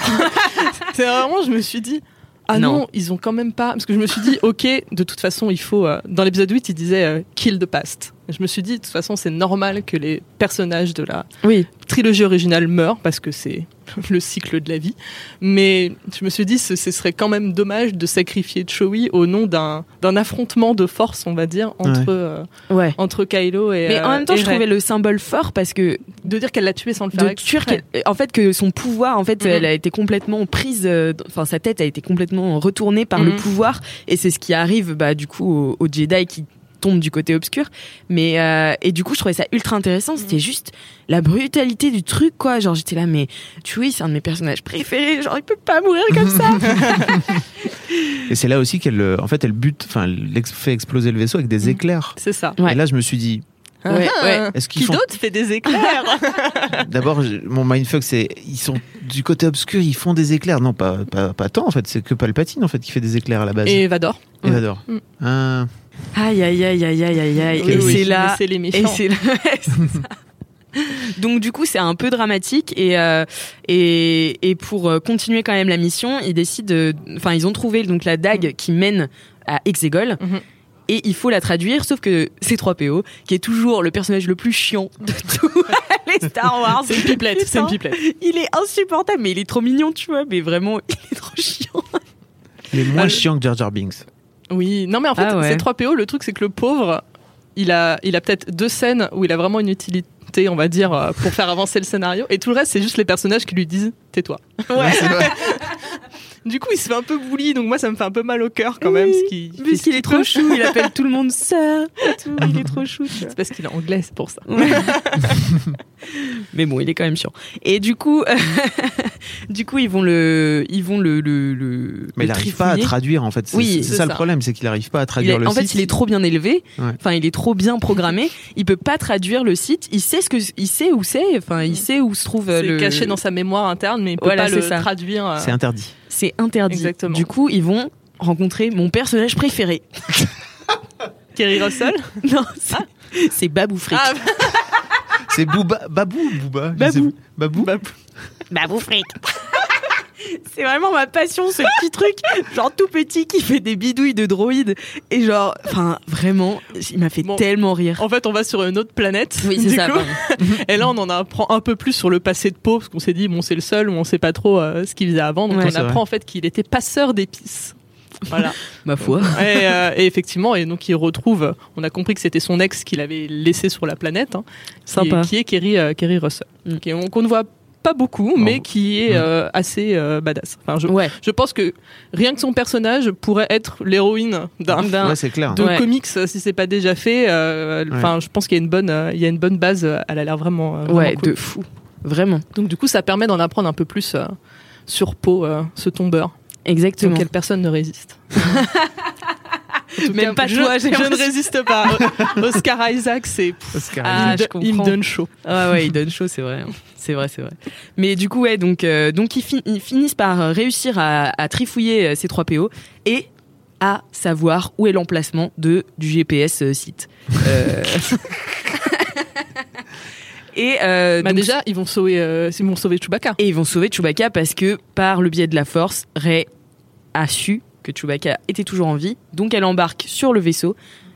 c'est vraiment, je me suis dit. Ah non. Non. ils ont quand même pas. Parce que je me suis dit, ok, de toute façon, il faut. euh, dans l'épisode 8, il disait euh, kill the past. Je me suis dit, de toute façon, c'est normal que les personnages de la Oui. trilogie originale meurt parce que c'est le cycle de la vie. Mais je me suis dit, ce, ce serait quand même dommage de sacrifier Chewie au nom d'un affrontement de force, on va dire, entre, Ouais. euh, Ouais. entre Kylo et. Mais en euh, même temps, et je Rey. trouvais le symbole fort parce que De dire qu'elle l'a tué sans le faire de exprès. tuer quel- en fait que son pouvoir en fait Mhm. elle a été complètement prise euh, enfin sa tête a été complètement retournée par le Mhm. pouvoir et c'est ce qui arrive bah du coup aux, aux Jedi qui tombent du côté obscur mais euh, et du coup je trouvais ça ultra intéressant Mhm. c'était juste la brutalité du truc quoi genre j'étais là mais Chewie c'est un de mes personnages préférés genre il peut pas mourir comme ça et c'est là aussi qu'elle euh, en fait elle bute enfin elle fait exploser le vaisseau avec des Mm. éclairs C'est ça. Ouais. et là je me suis dit Ouais, Ah, ouais. Est-ce qu'ils Qui font- d'autre fait des éclairs? D'abord, mon mindfuck, c'est ils sont du côté obscur, ils font des éclairs. Non, pas, pas, pas tant en fait, c'est que Palpatine en fait qui fait des éclairs à la base. Et Vador. Et j'adore. Mm. Ah, aïe aïe aïe aïe aïe aïe aïe Oui, et oui, c'est là C'est les Et méchants. c'est ouais, c'est ça. Donc du coup c'est un peu dramatique et euh, et, et pour euh, continuer quand même la mission ils décident de- enfin ils ont trouvé donc la dague qui mène à Exegol Mhm. et il faut la traduire sauf que c'est 3PO qui est toujours le personnage le plus chiant de tous les Star Wars C'est une pipelette, c'est une pipelette. il est insupportable mais il est trop mignon tu vois mais vraiment il est trop chiant il est moins Ah, chiant que Jar Jar Binks. Oui, non mais en fait, Ah ouais. c'est 3PO. Le truc, c'est que le pauvre, il a, il a peut-être deux scènes où il a vraiment une utilité, on va dire, euh, pour faire avancer le scénario. Et tout le reste, c'est juste les personnages qui lui disent tais-toi. ouais c'est vrai. Du coup, il se fait un peu bully, donc moi, ça me fait un peu mal au cœur quand même. Oui, ce qui- Puisqu'il est trop chou, il appelle tout le monde sœur. et tout, Il est trop chou. C'est parce qu'il est anglais, c'est pour ça. Mais bon, il est quand même chiant. Et du coup, du coup, ils vont le, ils vont le, le, le Mais il n'arrive pas à traduire en fait. C'est Oui, c'est c'est ça, le problème, c'est qu'il n'arrive pas à traduire est- le en fait, site. il est trop bien élevé. Ouais. Enfin, il est trop bien programmé. il peut pas traduire le site. Il sait ce que, il sait où c'est. Enfin, il sait où se trouve euh, C'est le. caché dans sa mémoire interne, mais il peut Voilà, pas le ça. traduire. euh, C'est interdit. C'est interdit. Exactement. Du coup, ils vont rencontrer mon personnage préféré. Kerry Russell. non, c'est- c'est Babou Frick. Ah, C'est Booba, Babou ou Booba je Babou. Babou. Babou. Babou Frick. C'est vraiment ma passion, ce petit truc, genre tout petit qui fait des bidouilles de droïdes. Et genre, enfin, vraiment, il m'a fait Bon. tellement rire. En fait, on va sur une autre planète. Oui, c'est du ça. Et là, on en apprend un peu plus sur le passé de Poe, parce qu'on s'est dit, bon, c'est le seul où on sait pas trop euh, ce qu'il faisait avant. Donc, Ouais, on apprend vrai. en fait qu'il était passeur d'épices. Voilà. Ma foi. et, euh, et effectivement, et donc il retrouve, on a compris que c'était son ex qu'il avait laissé sur la planète, hein, qui, Sympa. est, qui est Kerry, euh, Kerry Russell, Mm. qui on- qu'on ne voit pas beaucoup, mais qui est Mm. euh, assez euh, badass. Enfin, je, Ouais. je pense que rien que son personnage pourrait être l'héroïne d'un Ouais, de Ouais. comics si c'est pas déjà fait. euh, Enfin, je pense qu'il y a une bonne, euh, il y a une bonne base. Elle a l'air vraiment, euh, vraiment Ouais, cool. de fou. Vraiment. Donc du coup, ça permet d'en apprendre un peu plus euh, sur Poe, ce tombeur, Exactement. auquel personne ne résiste. Même pas je, toi, je ne résiste pas. Oscar Isaac, c'est Oscar Ah, il, je me donne chaud. Ah ouais, il donne chaud, c'est vrai. C'est vrai, c'est vrai. Mais du coup, ouais, donc, euh, donc ils, fin- ils finissent par euh, réussir à, à trifouiller euh, ces trois PO et à savoir où est l'emplacement de du GPS euh, site. Euh, et euh, Bah donc, déjà, ils vont sauver, euh, ils vont sauver Chewbacca. et ils vont sauver Chewbacca parce que par le biais de la Force, Rey a su que Chewbacca était toujours en vie, donc elle embarque sur le vaisseau,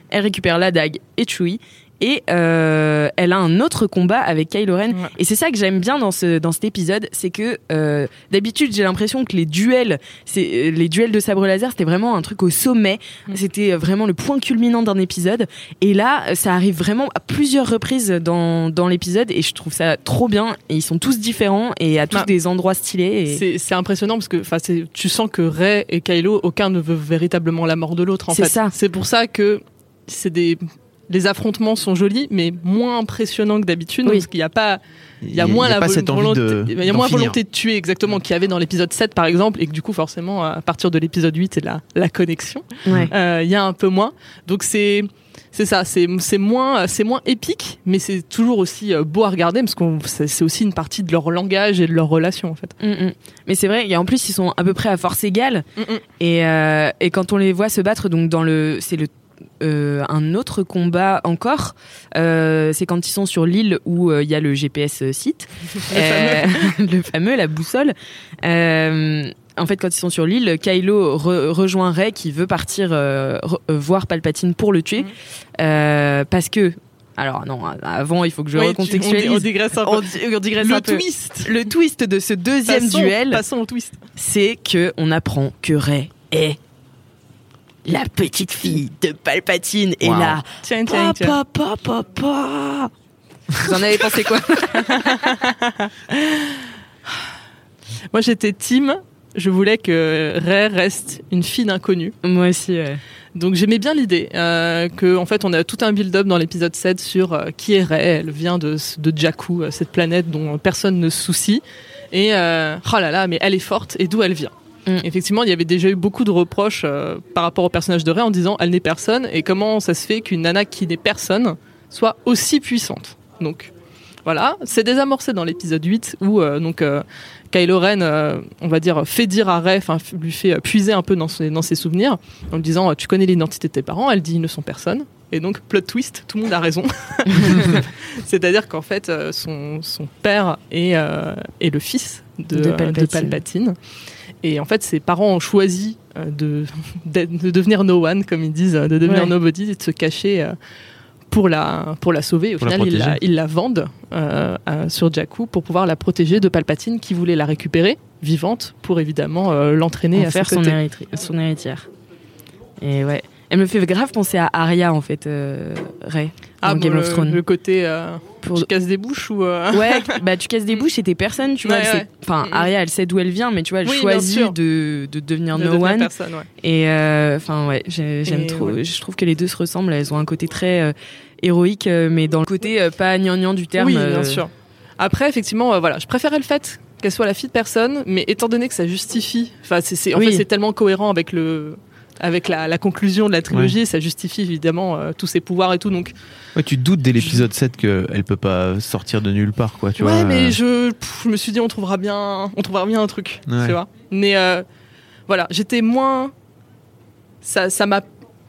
elle récupère la dague et Chewie. Et euh, elle a un autre combat avec Kylo Ren. Ouais. Et c'est ça que j'aime bien dans, ce, dans cet épisode, c'est que euh, d'habitude j'ai l'impression que les duels, c'est euh, les duels de sabre laser, c'était vraiment un truc au sommet. Mm. C'était vraiment le point culminant d'un épisode. Et là, ça arrive vraiment à plusieurs reprises dans, dans l'épisode, et je trouve ça trop bien. Et ils sont tous différents et à tous Bah, des endroits stylés. Et... C'est impressionnant parce que enfin, c'est- tu sens que Rey et Kylo, aucun ne veut véritablement la mort de l'autre. en C'est fait. ça. C'est pour ça que c'est des les affrontements sont jolis, mais moins impressionnants que d'habitude, Oui. parce qu'il n'y a pas il y a moins il y a la volonté, de. il y a d'en moins finir. volonté de tuer exactement qu'il y avait dans l'épisode 7 par exemple, et que du coup forcément à partir de l'épisode 8 c'est la la connexion. Ouais. Euh, Il y a un peu moins, donc c'est c'est ça, c'est c'est moins c'est moins épique, mais c'est toujours aussi euh, beau à regarder parce qu'on c'est aussi une partie de leur langage et de leur relation en fait. Mm, mm. Mais c'est vrai, et en plus ils sont à peu près à force égale. Mm, mm. Et, euh, et quand on les voit se battre, donc dans le, c'est le euh, un autre combat encore, euh, c'est quand ils sont sur l'île où euh, il y a le GPS site, le fameux, la boussole. En fait, quand ils sont sur l'île, Kylo re- rejoint Rey qui veut partir voir Palpatine pour le tuer, parce que. Alors non, avant il faut que je Oui, tu- recontextualise. on, on digresse un peu. On, di- on digresse le un peu. twist. Le twist de ce deuxième Passons- duel, Passons au twist. c'est que on apprent que Rey est la petite fille de Palpatine. Et Wow. là, Tiens, tiens, tiens. papa, papa, papa. Vous en avez pensé quoi Moi, j'étais team. Je voulais que Rey reste une fille d'inconnu. Moi aussi. ouais. Donc j'aimais bien l'idée euh, que en fait on a tout un build-up dans l'épisode 7 sur euh, qui est Rey. Elle vient de, de Jakku, euh, cette planète dont personne ne se soucie. Et euh, oh là là, mais elle est forte et d'où elle vient. Mm. Effectivement, il y avait déjà eu beaucoup de reproches euh, par rapport au personnage de Rey en disant elle n'est personne et comment ça se fait qu'une nana qui n'est personne soit aussi puissante. Donc voilà, c'est désamorcé dans l'épisode 8 où euh, donc euh, Kylo Ren, on va dire, fait dire à f- lui fait puiser un peu dans ses, dans ses souvenirs en lui disant tu connais l'identité de tes parents, elle dit ils ne sont personne. Et donc plot twist, tout le monde a raison. C'est-à-dire qu'en fait son, son père est, est le fils de. Palpatine. Et en fait, ses parents ont choisi euh, de, devenir no one, comme ils disent, de devenir Ouais. nobody, et de se cacher euh, pour la, pour la sauver. Au Pour la final, ils la, ils la vendent euh, sur Jakku pour pouvoir la protéger de Palpatine qui voulait la récupérer vivante pour évidemment euh, l'entraîner En à faire son, son héritière. Et ouais. Elle me fait grave penser à Arya en fait, euh, Ray, dans Ah, bon, Game le, of Thrones. le côté euh, Pour- tu casses des bouches ou euh, Ouais, bah tu casses des bouches et t'es personne, tu vois. Ouais, ouais. Enfin, Mm, mm. Arya, elle sait d'où elle vient, mais tu vois, elle Oui, choisit de, de devenir de no devenir one. personne, ouais. Et euh, enfin, ouais, j'ai- j'aime trop. Je trouve que les deux se ressemblent. Elles ont un côté très euh, héroïque, mais dans le côté pas gnangnan du terme. Oui, bien sûr. Après, effectivement, voilà, je préférais le fait qu'elle soit la fille de personne, mais étant donné que ça justifie, enfin, c'est, c'est- en Oui. fait, c'est tellement cohérent avec le, avec la, la conclusion de la trilogie, ça justifie évidemment euh, tous ses pouvoirs et tout. Donc, Ouais, tu te doutes dès l'épisode 7 qu'elle peut pas sortir de nulle part, quoi. Tu ouais, vois, mais euh, je, pff, je me suis dit, on trouvera bien, on trouvera bien un truc, Ouais. tu vois. Mais euh, voilà, j'étais moins, ça, ça m'a,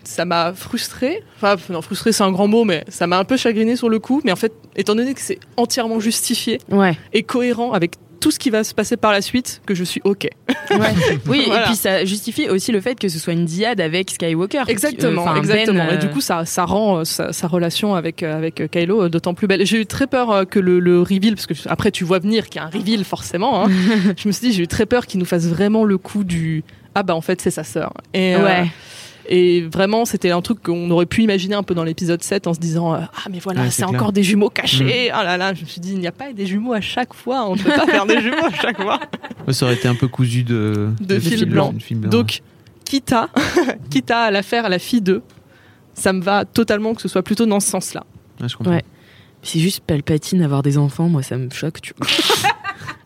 ça m'a frustré. Enfin, non, frustré, c'est un grand mot, mais ça m'a un peu chagriné sur le coup. Mais en fait, étant donné que c'est entièrement justifié Ouais. et cohérent avec tout ce qui va se passer par la suite, que je suis ok. ouais. Oui, Voilà. et puis ça justifie aussi le fait que ce soit une diade avec Skywalker. Exactement, Ben, exactement. euh, Et du coup, ça, ça rend euh, sa, sa relation avec, euh, avec euh, Kylo euh, d'autant plus belle. J'ai eu très peur euh, que le, le reveal, parce que après tu vois venir qu'il y a un reveal forcément. hein. je me suis dit, j'ai eu très peur qu'il nous fasse vraiment le coup du ah bah en fait c'est sa sœur. Et, euh, Ouais. Et vraiment, c'était un truc qu'on aurait pu imaginer un peu dans l'épisode 7 en se disant euh, Ah, mais voilà, Ouais, c'est clair. encore des jumeaux cachés. Ah là là, je me suis dit Il n'y a pas des jumeaux à chaque fois. On ne peut pas faire des jumeaux à chaque fois. ça aurait été un peu cousu de, De fil blanc. de fil blanc. Donc, quitte à, quitte à la faire à la fille d'eux, ça me va totalement que ce soit plutôt dans ce sens-là. Ouais, je comprends. Ouais. C'est juste Palpatine avoir des enfants, moi ça me choque. Tu vois.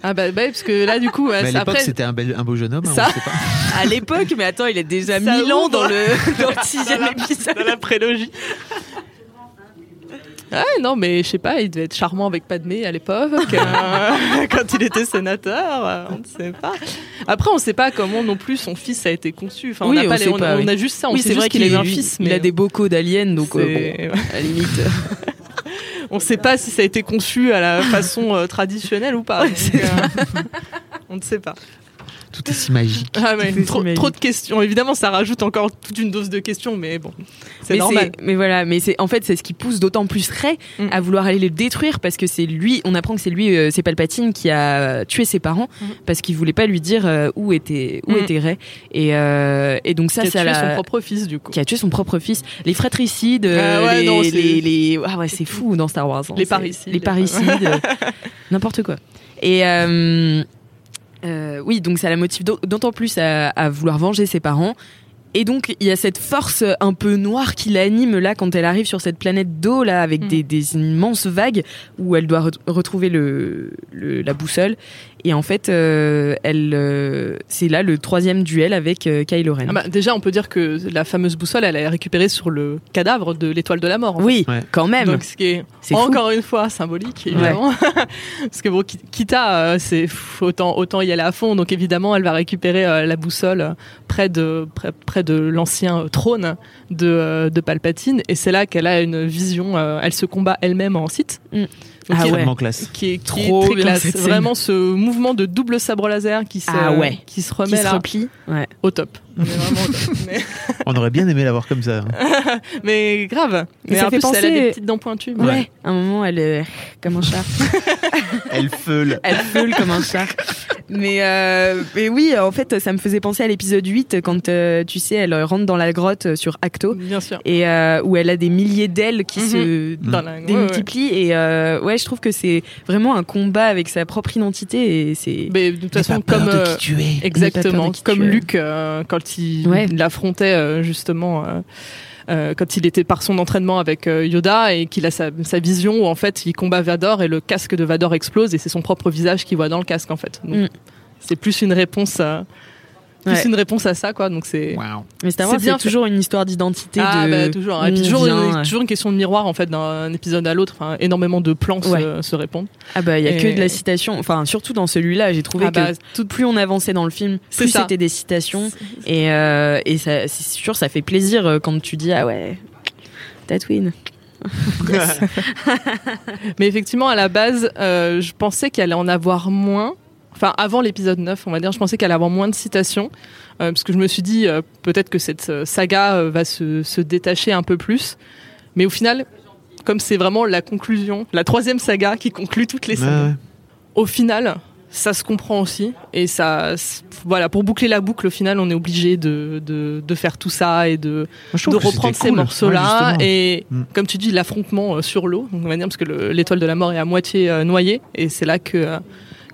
Ah bah, bah, parce que là, du coup, Mais à l'époque, après. c'était un, bel- un beau jeune homme. hein, Ça- on sait pas. À l'époque, mais attends, il est déjà Ça 1000 ans dans le, dans le dans sixième la, épisode. dans la prélogie. Ouais, non, mais je sais pas, il devait être charmant avec Padmé à l'époque, euh, quand il était sénateur, euh, on ne sait pas. Après, on ne sait pas comment non plus son fils a été conçu. Enfin, on, Oui, n'a on pas les- sait on, a, pas, oui. on a juste ça, on oui, sait c'est juste vrai qu'il a eu un fils, Il mais a des bocaux d'aliens, donc euh, bon, à la limite. on ne sait pas si ça a été conçu à la façon euh, traditionnelle ou pas. Donc, euh, on ne sait pas. Tout est si magique. Ah ouais, trop, si magique. trop de questions. Évidemment, ça rajoute encore toute une dose de questions, mais bon, c'est normal. Mais voilà, mais c'est en fait c'est ce qui pousse d'autant plus Ray Mm. à vouloir aller le détruire parce que c'est lui. On apprend que c'est lui, euh, c'est Palpatine qui a tué ses parents Mm. parce qu'il voulait pas lui dire euh, où était où Mm. était Ray. Et et et donc ça Qui a ça tué l'a- son propre fils, du coup. qui a tué son propre fils. Les fratricides, euh, Ah ouais, les, non, c'est- les, les- ah ouais, c'est fou dans Star Wars. hein. Les parricides. les parricides, euh, n'importe quoi. Et euh, oui, donc ça la motive d'au- d'autant plus à vouloir venger ses parents. Et donc il y a cette force un peu noire qui l'anime là quand elle arrive sur cette planète d'eau là avec Mm. des, des immenses vagues où elle doit re- retrouver le, le- la boussole. Et en fait, euh, elle, euh, c'est là le troisième duel avec euh, Kylo Ren. Ah bah, déjà, on peut dire que la fameuse boussole, elle est récupérée sur le cadavre de l'étoile de la mort. en oui, Ouais. quand même. Donc, ce qui est, fou. encore une fois symbolique, évidemment. Parce que bon, Ki- Kita, euh, c'est autant, autant y aller à fond. Donc, évidemment, elle va récupérer euh, la boussole euh, près de, près, près de l'ancien euh, trône de, euh, de Palpatine. Et c'est là qu'elle a une vision. euh, elle se combat elle-même en site. Mm. Donc, Ah qui est- ouais. Extrêmement classe. qui est, qui Trop est très bien, classe. Vraiment ce mouvement de double sabre laser qui se, Ah ouais. qui se qui remet se là replie. Ouais. au top. On est vraiment au top. Mais, On aurait bien aimé l'avoir comme ça. hein. mais grave. Mais Mais ça en fait plus, elle a penser- des petites dents pointues. Ouais. À un moment, elle est comme un chat. Elle feule. Elle feule comme un chat. Mais, euh, mais oui, en fait, ça me faisait penser à l'épisode 8 quand, euh, tu sais, elle rentre dans la grotte sur Acto Bien sûr. et euh, où elle a des milliers d'ailes qui Mhm. se Dans la- ouais, ouais. démultiplient. Et euh, ouais, je trouve que c'est vraiment un combat avec sa propre identité et c'est. Mais de toute façon, pas peur comme. de euh, qui tu es. Pas Exactement, peur de qui comme tu es. Luc euh, quand il Ouais. l'affrontait euh, justement euh, quand il était par son entraînement avec euh, Yoda et qu'il a sa, sa vision où en fait il combat Vador et le casque de Vador explose et c'est son propre visage qu'il voit dans le casque en fait. Donc, Mm. C'est plus une réponse, à, plus Ouais. une réponse à ça quoi. Donc c'est Waouh. Mais Star c'est Wars, bien c'est toujours une histoire d'identité. ah de... bah, toujours. Et puis toujours, une, toujours une question de miroir en fait d'un épisode à l'autre. Enfin, énormément de plans se- Ouais. se, répondent. Ah bah, il y a que de la citation. Enfin, surtout dans celui-là, j'ai trouvé Ah bah, que tout, plus on avançait dans le film, plus c'était des citations. Et, euh, et ça, c'est sûr, ça fait plaisir euh, quand tu dis ah ouais, Tatooine. Mais effectivement, à la base, euh, je pensais qu'elle allait en avoir moins. Enfin, avant l'épisode 9, on va dire, je pensais qu'elle allait avoir moins de citations. euh, parce que je me suis dit, euh, peut-être que cette euh, saga va se, se détacher un peu plus. Mais au final, comme c'est vraiment la conclusion, la troisième saga qui conclut toutes les sagas, ouais. au final, ça se comprend aussi. Et ça, voilà, pour boucler la boucle, au final, on est obligé de, de, de faire tout ça et de, reprendre ces cool. morceaux-là. Ouais, et Mm. comme tu dis, l'affrontement sur l'eau, on va dire parce que le- l'étoile de la mort est à moitié euh, noyée, et c'est là que,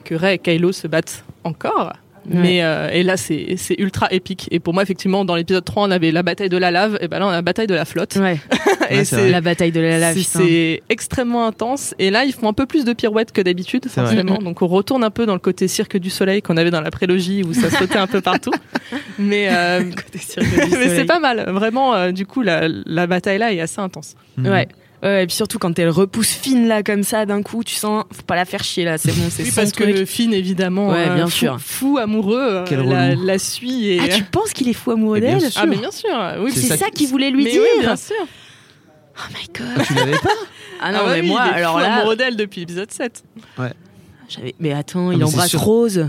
que Rey et Kylo se battent encore. Mais euh, et là c'est c'est ultra épique et pour moi effectivement dans l'épisode 3 on avait la bataille de la lave et ben là on a la bataille de la flotte Ouais. et Ouais, c'est. La bataille de la lave. c'est- extrêmement intense et là ils font un peu plus de pirouettes que d'habitude vrai. forcément donc on retourne un peu dans le côté cirque du soleil qu'on avait dans la prélogie où ça sautait un peu partout mais euh, mais c'est pas mal vraiment euh, du coup la, la bataille là est assez intense Mhm. Ouais. Ouais, et puis surtout quand elle repousse fine là comme ça d'un coup, tu sens, faut pas la faire chier là, c'est bon, c'est oui, son parce truc. que Finn évidemment Ouais, euh, bien fou, sûr. fou amoureux euh, la, la suit et Ah, tu penses qu'il est fou amoureux Eh bien d'elle sûr. Ah, mais bien sûr oui C'est ça ça qui- qu'il voulait lui mais dire. oui, bien sûr Oh my god. Tu l'avais pas Ah non, Ah bah mais oui, moi, il est alors fou là, amoureux d'elle depuis l'épisode 7 j'avais. Mais attends, Ah, il mais embrasse. Rose.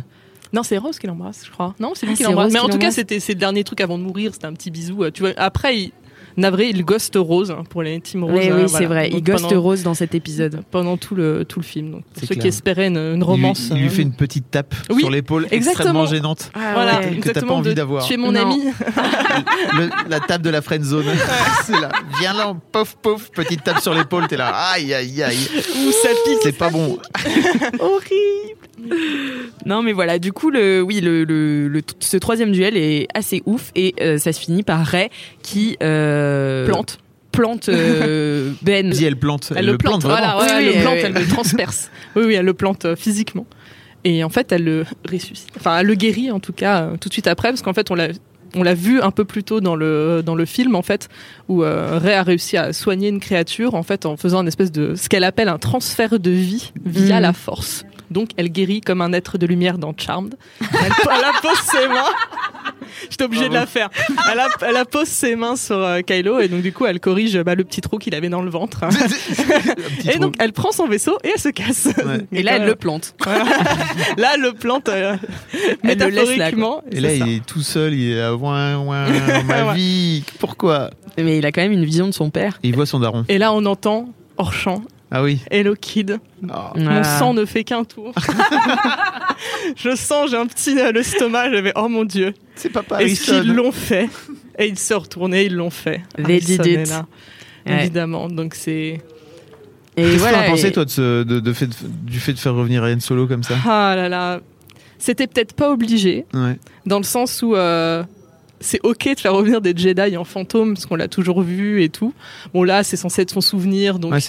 Non, c'est Rose qui l'embrasse, je crois. Non, c'est lui Ah, qui l'embrasse. Mais en tout cas, c'était c'est le dernier truc avant de mourir, c'était un petit bisou. euh, Tu vois, après, il... navré, il ghost Rose hein, pour les Team Rose. Oui, euh, voilà. c'est vrai. Il ghost pendant, Rose dans cet épisode. pendant tout le tout le film. Donc, ceux clair. qui espéraient une, une Il romance. lui, il lui euh, fait une petite tape Oui, sur l'épaule extrêmement gênante. voilà, ouais. que t'as pas envie d'avoir. Tu es mon Non. ami. Le- la tape de la friend zone. c'est là. Viens là, pof pof, petite tape sur l'épaule, t'es là. Aïe aïe aïe. Ou ça pique. C'est pas bon. Horrible. Non, mais voilà. Du coup, le, oui, le, le, le- ce troisième duel est assez ouf et euh, ça se finit par Ray qui euh, Plante. plante euh, Ben. Dis, elle plante. Elle le plante, voilà, vraiment. ouais, Oui, elle oui, le plante, oui. elle le transperce. Oui, oui, elle le plante euh, physiquement. Et en fait, elle le ressuscite. Enfin, elle le guérit en tout cas euh, tout de suite après, parce qu'en fait, on l'a on l'a vu un peu plus tôt dans le dans le film en fait où euh, Ray a réussi à soigner une créature en fait en faisant une espèce de ce qu'elle appelle un transfert de vie via Mhm. la force. Donc elle guérit comme un être de lumière dans Charmed. Elle, elle appose ses mains. J'étais obligée de la faire. Elle, a- elle appose ses mains sur euh, Kylo et donc du coup elle corrige bah, le petit trou qu'il avait dans le ventre. Et trou. donc elle prend son vaisseau et elle se casse. Ouais. Et là, elle le plante. Là, elle le plante euh, Elle le laisse là, métaphoriquement. Et là, il est tout seul, il est là, ouin, ouin, ma vie, pourquoi? Mais il a quand même une vision de son père. Et il voit son daron. Et là, on entend hors champ Ah oui. Hello Kid. Oh. Mon Ah. sang ne fait qu'un tour. je sens, j'ai un petit à l'estomac. J'avais, oh mon dieu. C'est papa Harrison. qu'ils l'ont fait? Et ils se retournaient, ils l'ont fait. They did it. là, Ouais. Évidemment. Donc c'est. Et Qu'est-ce que t'en as pensé, et- toi, de ce- de- de fait de- du fait de faire revenir Ryan Solo comme ça? Ah là là. C'était peut-être pas obligé. Ouais. dans le sens où euh, c'est ok de faire revenir des Jedi en fantôme parce qu'on l'a toujours vu et tout. Bon là, c'est censé être son souvenir, donc Ouais,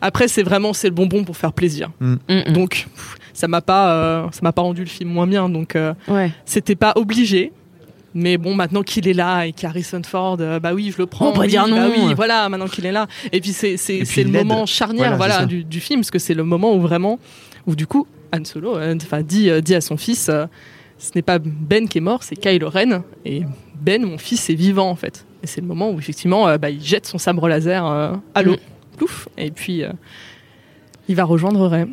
après c'est vraiment c'est le bonbon pour faire plaisir. Mm, mm. Donc pff, ça m'a pas euh, ça m'a pas rendu le film moins bien, donc euh, Ouais. c'était pas obligé. Mais bon, maintenant qu'il est là et qu'Harrison Ford, euh, bah oui, je le prends. On peut oui, dire bah non. oui, voilà, maintenant qu'il est là. Et puis c'est le moment charnière, Voilà, du, du film, parce que c'est le moment où vraiment, où du coup, Han Solo, euh, enfin dit euh, dit à son fils, euh, ce n'est pas Ben qui est mort, c'est Kylo Ren. Et Ben, mon fils, est vivant en fait. Et c'est le moment où effectivement, euh, bah, il jette son sabre laser euh, à l'eau, Mm. plouf, et puis euh, il va rejoindre Rey.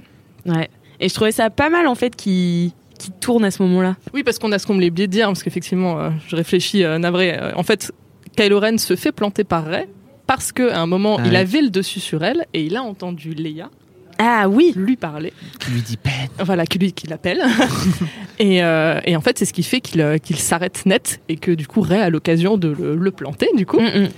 Ouais. Et je trouvais ça pas mal en fait qui qui tourne à ce moment-là. Oui, parce qu'on a ce qu'on me oublié de dire, parce qu'effectivement, je réfléchis, navré. en fait, Kylo Ren se fait planter par Rey parce qu'à un moment, Ah il avait le dessus sur elle et il a entendu Leia Ah oui. lui parler. Qui lui dit peine. Voilà, qui lui qui l'appelle. et, euh, et en fait, c'est ce qui fait qu'il euh, qu'il s'arrête net et que du coup, Rey a l'occasion de le, le planter, du coup. Mm.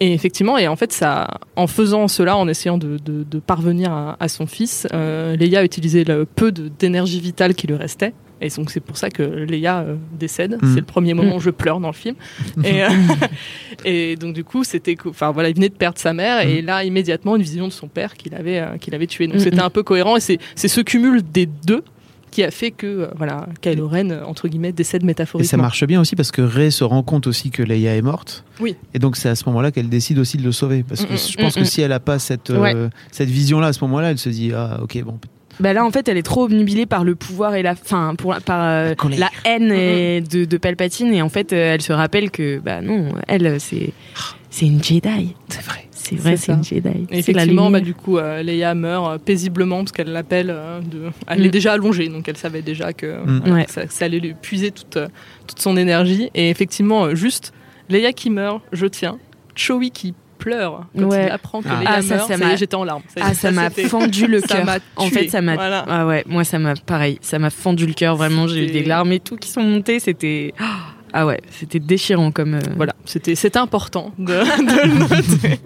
Et effectivement, et en fait, ça, en faisant cela, en essayant de, de- de parvenir à, à son fils, euh, Leia a utilisé le peu d'énergie vitale qui lui restait. Et donc c'est pour ça que Leia euh, décède. Mm. C'est le premier moment où je pleure dans le film. Et, euh, et donc du coup, c'était, enfin voilà, il venait de perdre sa mère et là immédiatement une vision de son père qu'il avait, euh, qu'il avait tué. Donc Mm, c'était mm. un peu cohérent et c'est, c'est ce cumul des deux qui a fait que euh, voilà, Kylo Ren entre guillemets décède Et métaphoriquement. ça marche bien aussi parce que Rey se rend compte aussi que Leia est morte. Oui. Et donc c'est à ce moment-là qu'elle décide aussi de le sauver. Parce que Mm, mm, je pense mm, que mm. si elle a pas cette, euh, Ouais. cette vision-là à ce moment-là, elle se dit ah ok bon. Bah là en fait elle est trop obnubilée par le pouvoir et la fin pour par euh, La haine et de, de Palpatine et en fait euh, elle se rappelle que bah non elle c'est c'est une Jedi. C'est vrai. C'est vrai C'est une Jedi. Et C'est la effectivement, bah, du coup, euh, Leia meurt paisiblement parce qu'elle l'appelle. euh, de... Elle Mm. est déjà allongée, donc elle savait déjà que, Mm. voilà, Ouais. que ça, ça allait lui puiser toute, toute son énergie. Et effectivement, juste Leia qui meurt, je tiens. Chewie qui pleure quand Ouais. il apprend que Ah. Leia Ah, ça, meurt. ça j'étais en larmes. Ça Ah, ça m'a fendu le cœur. En fait, ça m'a. Voilà. Ah ouais, moi, ça m'a pareil. Ça m'a fendu le cœur. Vraiment, j'ai eu des larmes et tout qui sont montées. C'était. Ah ouais, c'était déchirant comme. euh, Voilà, c'était c'était important de, de le noter.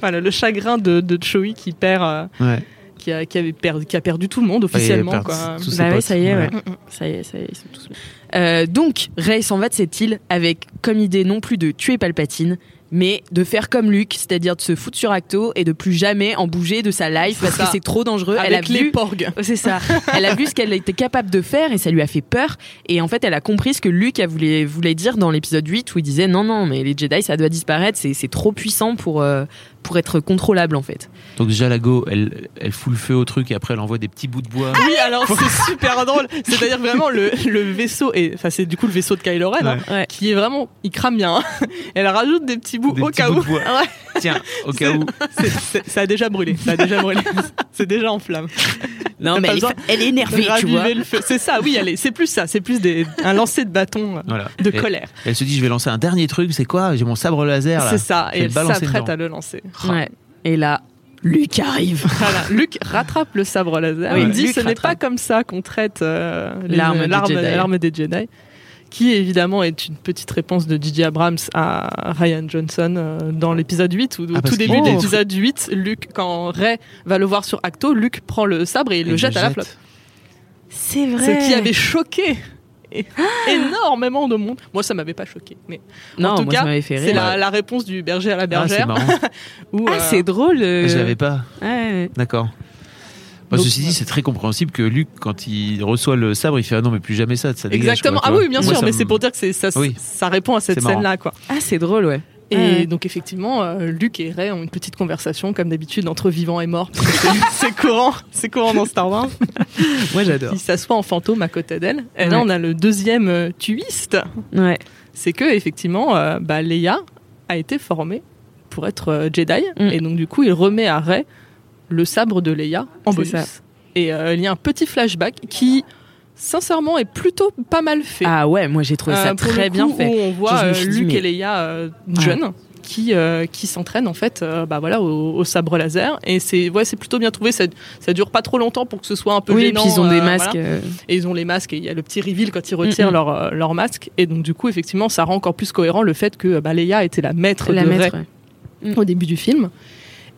voilà, le chagrin de, de Chewie qui perd, euh, Ouais. qui a, qui avait perdu, qui a perdu tout le monde officiellement. Ouais, il quoi. Bah ouais, ça y est, ouais. Mm, mm. Ça y est, ça y est, ils sont tous. Euh, donc, Rey s'en va de cette île avec comme idée non plus de tuer Palpatine, mais de faire comme Luke, c'est-à-dire de se foutre sur Acto et de plus jamais en bouger de sa life parce ça. que c'est trop dangereux. elle a Avec les vu, porgs. c'est ça. Elle a vu ce qu'elle était capable de faire et ça lui a fait peur. Et en fait, elle a compris ce que Luke a voulu, voulait dire dans l'épisode 8 où il disait non, non, mais les Jedi, ça doit disparaître, c'est c'est trop puissant pour, euh, pour être contrôlable en fait. Donc déjà la Go, elle, elle fout le feu au truc et après elle envoie des petits bouts de bois. Oui, alors c'est super drôle. C'est-à-dire vraiment le, le vaisseau, et enfin c'est du coup le vaisseau de Kylo Ren, hein, Ouais. qui est vraiment, il crame bien. hein. Elle rajoute des petits bouts Des au petits cas bouts où. de bois. Ouais, Tiens, au cas où. ça a déjà brûlé. Ça a déjà brûlé. C'est déjà en flamme. Non, mais elle est, besoin elle est énervée, tu vois. C'est ça, oui, allez, c'est plus ça. C'est plus des, un lancer de bâton euh, Voilà. de Et colère. Elle se dit, je vais lancer un dernier truc, c'est quoi? J'ai mon sabre laser là. C'est ça, et le elle s'apprête à le lancer. Ouais. Et là, Luke arrive. Voilà, Luc rattrape le sabre laser. Il dit Luke ce n'est pas comme ça qu'on traite euh, les- L'arme des Jedi. l'arme des Jedi. Qui évidemment est une petite réponse de J.J. Abrams à Ryan Johnson euh, dans l'épisode 8, où au Ah, tout début de l'épisode 8, Luke, quand Rey va le voir sur Acto, Luke prend le sabre et il Elle le jette à la flotte. C'est vrai. Ce qui avait choqué énormément de monde. Moi, ça m'avait pas choqué. Mais Non, en tout moi, cas, ça m'avait fait c'est rire. la, la réponse du berger à la Ah, c'est bergère. Ah, euh, c'est drôle. euh. Je l'avais pas. Ouais. D'accord. Donc, ceci dit, c'est très compréhensible que Luc, quand il reçoit le sabre, il fait ah non mais plus jamais ça, ça dégage, Exactement. quoi, ah oui, bien sûr, mais c'est pour dire que ça, Oui. ça répond à cette scène-là, quoi. Ah, c'est drôle, ouais. Et Ouais. donc effectivement, euh, Luke et Rey ont une petite conversation comme d'habitude entre vivants et morts. c'est- courant, c'est courant dans Star Wars. Moi, j'adore. Il s'assoit en fantôme à côté d'elle. Et là, on a le deuxième euh, twist, Ouais. c'est que effectivement, euh, bah, Leia a été formée pour être euh, Jedi, Mm. et donc du coup, il remet à Rey le sabre de Leia en C'est bonus. ça. Et euh, il y a un petit flashback qui, sincèrement, est plutôt pas mal fait. Ah ouais, moi, j'ai trouvé ça Euh, très bien fait. Où on voit euh, Luke mais- et Leia euh, jeunes qui euh, qui s'entraînent en fait euh, bah voilà au, au sabre laser et c'est ouais c'est plutôt bien trouvé ça ça dure pas trop longtemps pour que ce soit un peu Oui, et puis ils ont des euh, masques. voilà. et ils ont les masques et il y a le petit reveal quand ils retirent Mm, leur leur masque et donc du coup effectivement ça rend encore plus cohérent le fait que bah, Leia était la maître la de Rey maître. ouais. au début du film.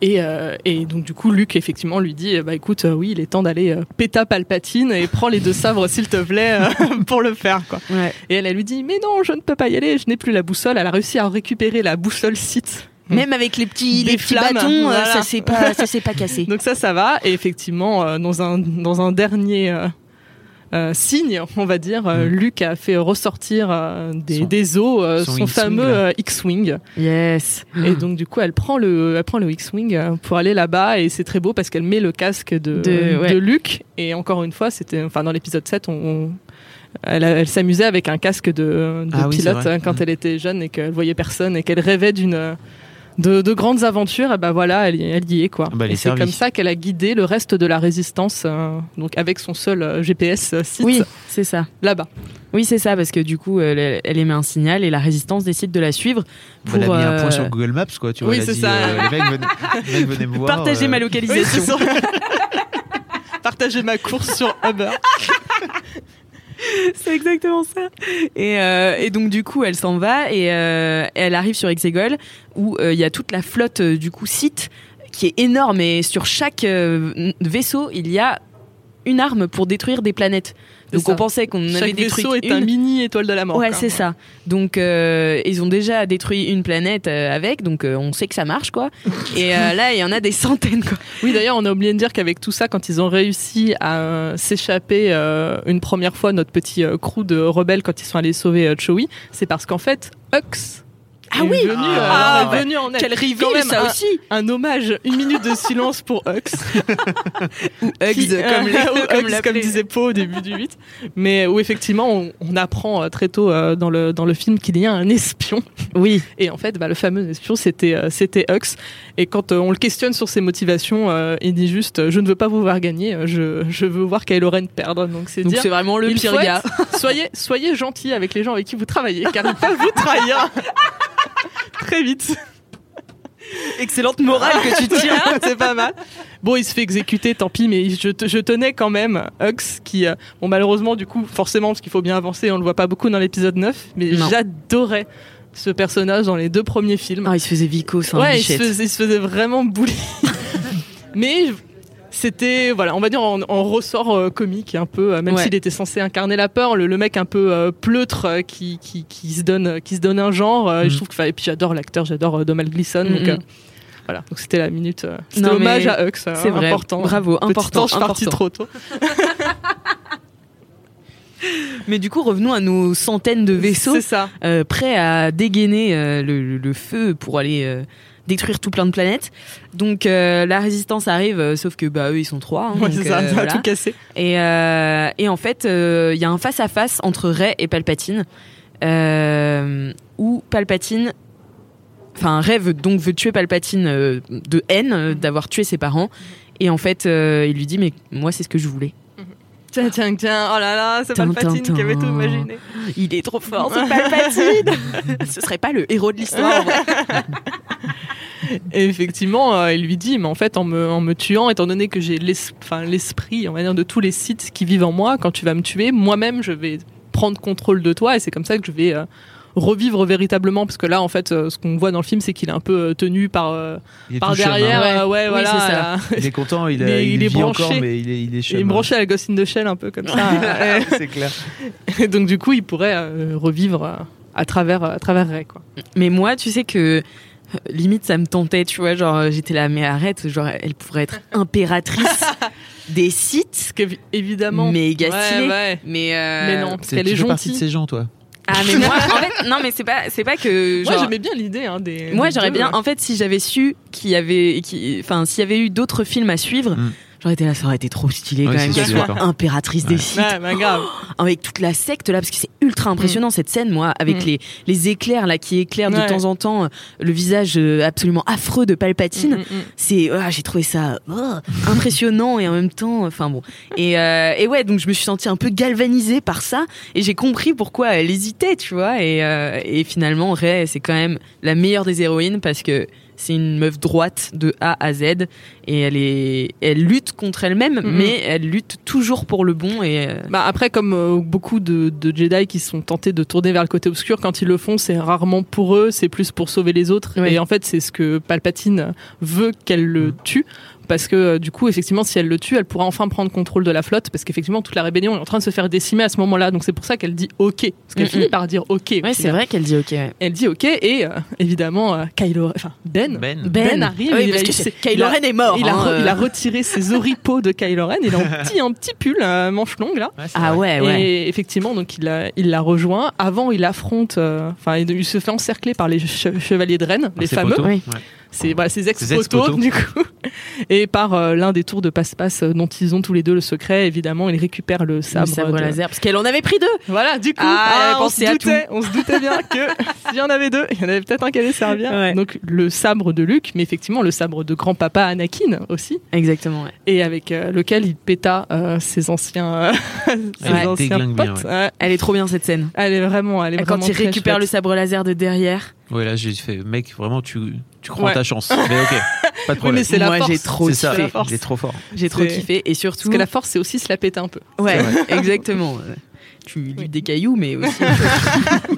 Et, euh, et donc du coup, Luke effectivement lui dit, bah écoute, euh, oui, il est temps d'aller euh, péta Palpatine et prends les deux sabres s'il te plaît euh, pour le faire quoi. Ouais. Et elle, elle lui dit, mais non, je ne peux pas y aller, je n'ai plus la boussole. Elle a réussi à récupérer la boussole Sith. Même avec les petits, Des les petits flammes, bâtons, euh, voilà. ça s'est pas, ça s'est pas cassé. Donc ça, ça va. Et effectivement, euh, dans un dans un dernier signe, on va dire, euh, Mm. Luke a fait ressortir euh, des, Son- des os euh, son fameux euh, X-wing. Yes. Et donc du coup, elle prend le, elle prend le X-wing euh, pour aller là-bas et c'est très beau parce qu'elle met le casque de, De- ouais. de Luke. Et encore une fois, c'était, enfin dans l'épisode 7, on, on- elle, s'amusait avec un casque de, de Ah pilote euh, quand Mhm. elle était jeune et qu'elle voyait personne et qu'elle rêvait d'une de, de grandes aventures. Et ben voilà, elle, y- elle y est quoi. Ah bah, et c'est comme ça qu'elle a guidé le reste de la résistance, euh, donc avec son seul euh, GPS euh, site Oui, c'est ça. là-bas. Oui, c'est ça, parce que du coup, elle, elle émet un signal et la résistance décide de la suivre pour Elle a mis un point sur Google Maps quoi, tu vois. oui, c'est ça. euh, les mecs venaient, les mecs venaient me voir. partager euh, ma Oui, localisation. c'est ça. Partager ma course sur Uber. C'est exactement ça. Et, euh, et donc du coup, elle s'en va et euh, elle arrive sur Exegol où euh, il y a toute la flotte du coup site qui est énorme et sur chaque vaisseau il y a une arme pour détruire des planètes. Donc ça. on pensait qu'on avait détruit vaisseau est une. un mini étoile de la mort. Ouais, c'est ça. Donc euh, ils ont déjà détruit une planète euh, avec, donc euh, on sait que ça marche quoi. Et euh, là il y en a des centaines quoi. Oui, d'ailleurs, on a oublié de dire qu'avec tout ça, quand ils ont réussi à euh, s'échapper euh, une première fois, notre petit crew de rebelles, quand ils sont allés sauver Chewie, c'est parce qu'en fait, Hux Ah oui venu, euh, Ah est ouais. venu en. Quel reveal même ça un, aussi. un hommage, une minute de silence pour Hux. Hugs Qui- comme, les, ou comme Hugs, comme disait Poe au début du 8. Mais où effectivement, on, on apprend euh, très tôt euh, dans, le, dans le film qu'il y a un espion. Oui. Et en fait, bah, le fameux espion, c'était euh, c'était Hux. Et quand euh, on le questionne sur ses motivations, euh, il dit juste euh, Je ne veux pas vous voir gagner, euh, je, je veux voir Kylo Ren perdre. Donc c'est dire c'est vraiment le pire gars. soyez, soyez gentil avec les gens avec qui vous travaillez, car ils peuvent vous trahir très vite. Excellente morale que tu tiens. c'est pas mal. Bon, il se fait exécuter, tant pis, mais je, te- je tenais quand même Hux, qui, euh, bon, malheureusement, du coup, forcément, parce qu'il faut bien avancer, on le voit pas beaucoup dans l'épisode 9, mais j'adorais ce personnage dans les deux premiers films. Ah, il se faisait Vico, un ouais, il se, faisait, il se faisait vraiment bully. mais c'était, voilà, on va dire en, en ressort euh, comique, un peu, euh, même Ouais. s'il était censé incarner la peur, le, le mec un peu euh, pleutre qui, qui, qui se donne, qui se donne un genre. et. Je trouve que, et puis j'adore l'acteur, j'adore Donald Gleason. Donc, voilà, donc c'était la minute. c'était mais à Hux. c'est vrai. important. Bravo, Petit important, ange parti important. trop tôt. Mais du coup, revenons à nos centaines de vaisseaux ça. euh, prêts à dégainer euh, le, le feu pour aller euh, détruire tout plein de planètes. Donc euh, la résistance arrive, euh, sauf que bah eux ils sont trois. hein, Ouais, donc, ça, euh, ça a voilà. tout cassé. Et, et en fait, il y a un face à face entre Rey et Palpatine, où Palpatine, enfin Rey veut, donc veut tuer Palpatine de haine euh, d'avoir tué ses parents. Et en fait, il lui dit mais moi c'est ce que je voulais. Tiens, tiens, tiens, oh là là, c'est Tin, Palpatine tin, qui avait tout imaginé. Il est trop fort, c'est Palpatine. ce serait pas le héros de l'histoire. Et effectivement, euh, il lui dit, mais en fait, en me, en me tuant, étant donné que j'ai l'esprit, on va dire, de tous les sites qui vivent en moi, quand tu vas me tuer, moi-même, je vais prendre contrôle de toi, et c'est comme ça que je vais euh, revivre véritablement, parce que là, en fait, euh, ce qu'on voit dans le film, c'est qu'il est un peu euh, tenu par, euh, Il est par chum, derrière, hein. euh, ouais, Oui, voilà, ça. Il est content, il, a- Mais il, il est vit branché. encore, mais il est, il est chum, il est hein. branché à la Ghost in the Shell, un peu comme ça. c'est clair. Et donc, du coup, il pourrait euh, revivre euh, à travers, à travers Rey, quoi. Mais moi, tu sais que euh, limite ça me tentait, tu vois, genre euh, j'étais là mais arrête, genre elle pourrait être impératrice des sites. Méga stylé. ouais. Mais euh, Mais non, parce C'est- qu'elle tu est fais partie de ces gens, toi. Ah mais moi en fait non mais c'est pas c'est pas que Moi, j'aimais bien l'idée hein, des. moi j'aurais bien ouais. en fait si j'avais su qu'il y avait qui enfin s'il y avait eu d'autres films à suivre Mm. J'aurais été là ça aurait été trop stylé Ouais, quand même qu'elle soit impératrice des sites Ouais, bah, grave. avec toute la secte là parce que c'est ultra impressionnant cette scène moi avec Mm. les les éclairs là qui éclairent Ouais. de temps en temps euh, le visage euh, absolument affreux de Palpatine Mm, mm, mm. c'est ah, j'ai trouvé ça oh, impressionnant et en même temps enfin bon et, euh, et ouais donc je me suis sentie un peu galvanisée par ça et j'ai compris pourquoi elle hésitait tu vois et, euh, et finalement Rey c'est quand même la meilleure des héroïnes parce que c'est une meuf droite de A à Z et elle est elle lutte contre elle-même Mhm. mais elle lutte toujours pour le bon et euh, Bah après, comme euh, beaucoup de, de Jedi qui sont tentés de tourner vers le côté obscur, quand ils le font, c'est rarement pour eux, c'est plus pour sauver les autres. Ouais. Et en fait, c'est ce que Palpatine veut qu'elle le tue. Parce que euh, du coup, effectivement, si elle le tue, elle pourra enfin prendre contrôle de la flotte. Parce qu'effectivement, toute la rébellion est en train de se faire décimer à ce moment-là. Donc c'est pour ça qu'elle dit OK. Parce qu'elle finit par dire OK. ouais c'est vrai qu'elle dit ok ouais. Elle dit OK. Et euh, évidemment, euh, Kylo, enfin Ben, Ben. Ben arrive, Ah oui, il parce que Kylo Ren est mort il, a, hein, euh. il a retiré ses oripeaux de Kylo Ren. Il a un petit, un petit pull, euh, manche longue là. ah ouais ouais Et effectivement, donc il la, il la rejoint. Avant, il affronte, enfin, il, il se fait encercler par les che- chevaliers de Rennes, les Ah, fameux. poteau. Oui. C'est voilà, ses Ses ex-potos, du coup. Et par euh, l'un des tours de passe-passe euh, dont ils ont tous les deux le secret, évidemment, il récupère le le sabre. sabre de- laser parce qu'elle en avait pris deux Voilà, du coup, Ah, on, pensé se à doutait, on se doutait bien que s'il y en avait deux, il y en avait peut-être un qui allait servir. Ouais. Donc le sabre de Luke, mais effectivement le sabre de grand-papa Anakin aussi, exactement ouais. et avec euh, lequel il péta euh, ses anciens, euh, ses Ouais, anciens bien, potes. ouais. Ouais. elle est trop bien cette scène Elle est vraiment, elle est Et quand vraiment il très récupère le sabre laser de derrière. Ouais, là, j'ai fait, mec, vraiment, tu, tu crois en Ouais. ta chance. Mais ok, pas de Oui, problème. mais c'est la Moi, force. j'ai trop ça, il est trop fort. J'ai trop kiffé et surtout. Parce que la force, c'est aussi se la péter un peu. Ouais, exactement. Tu lis Oui. des cailloux, mais aussi.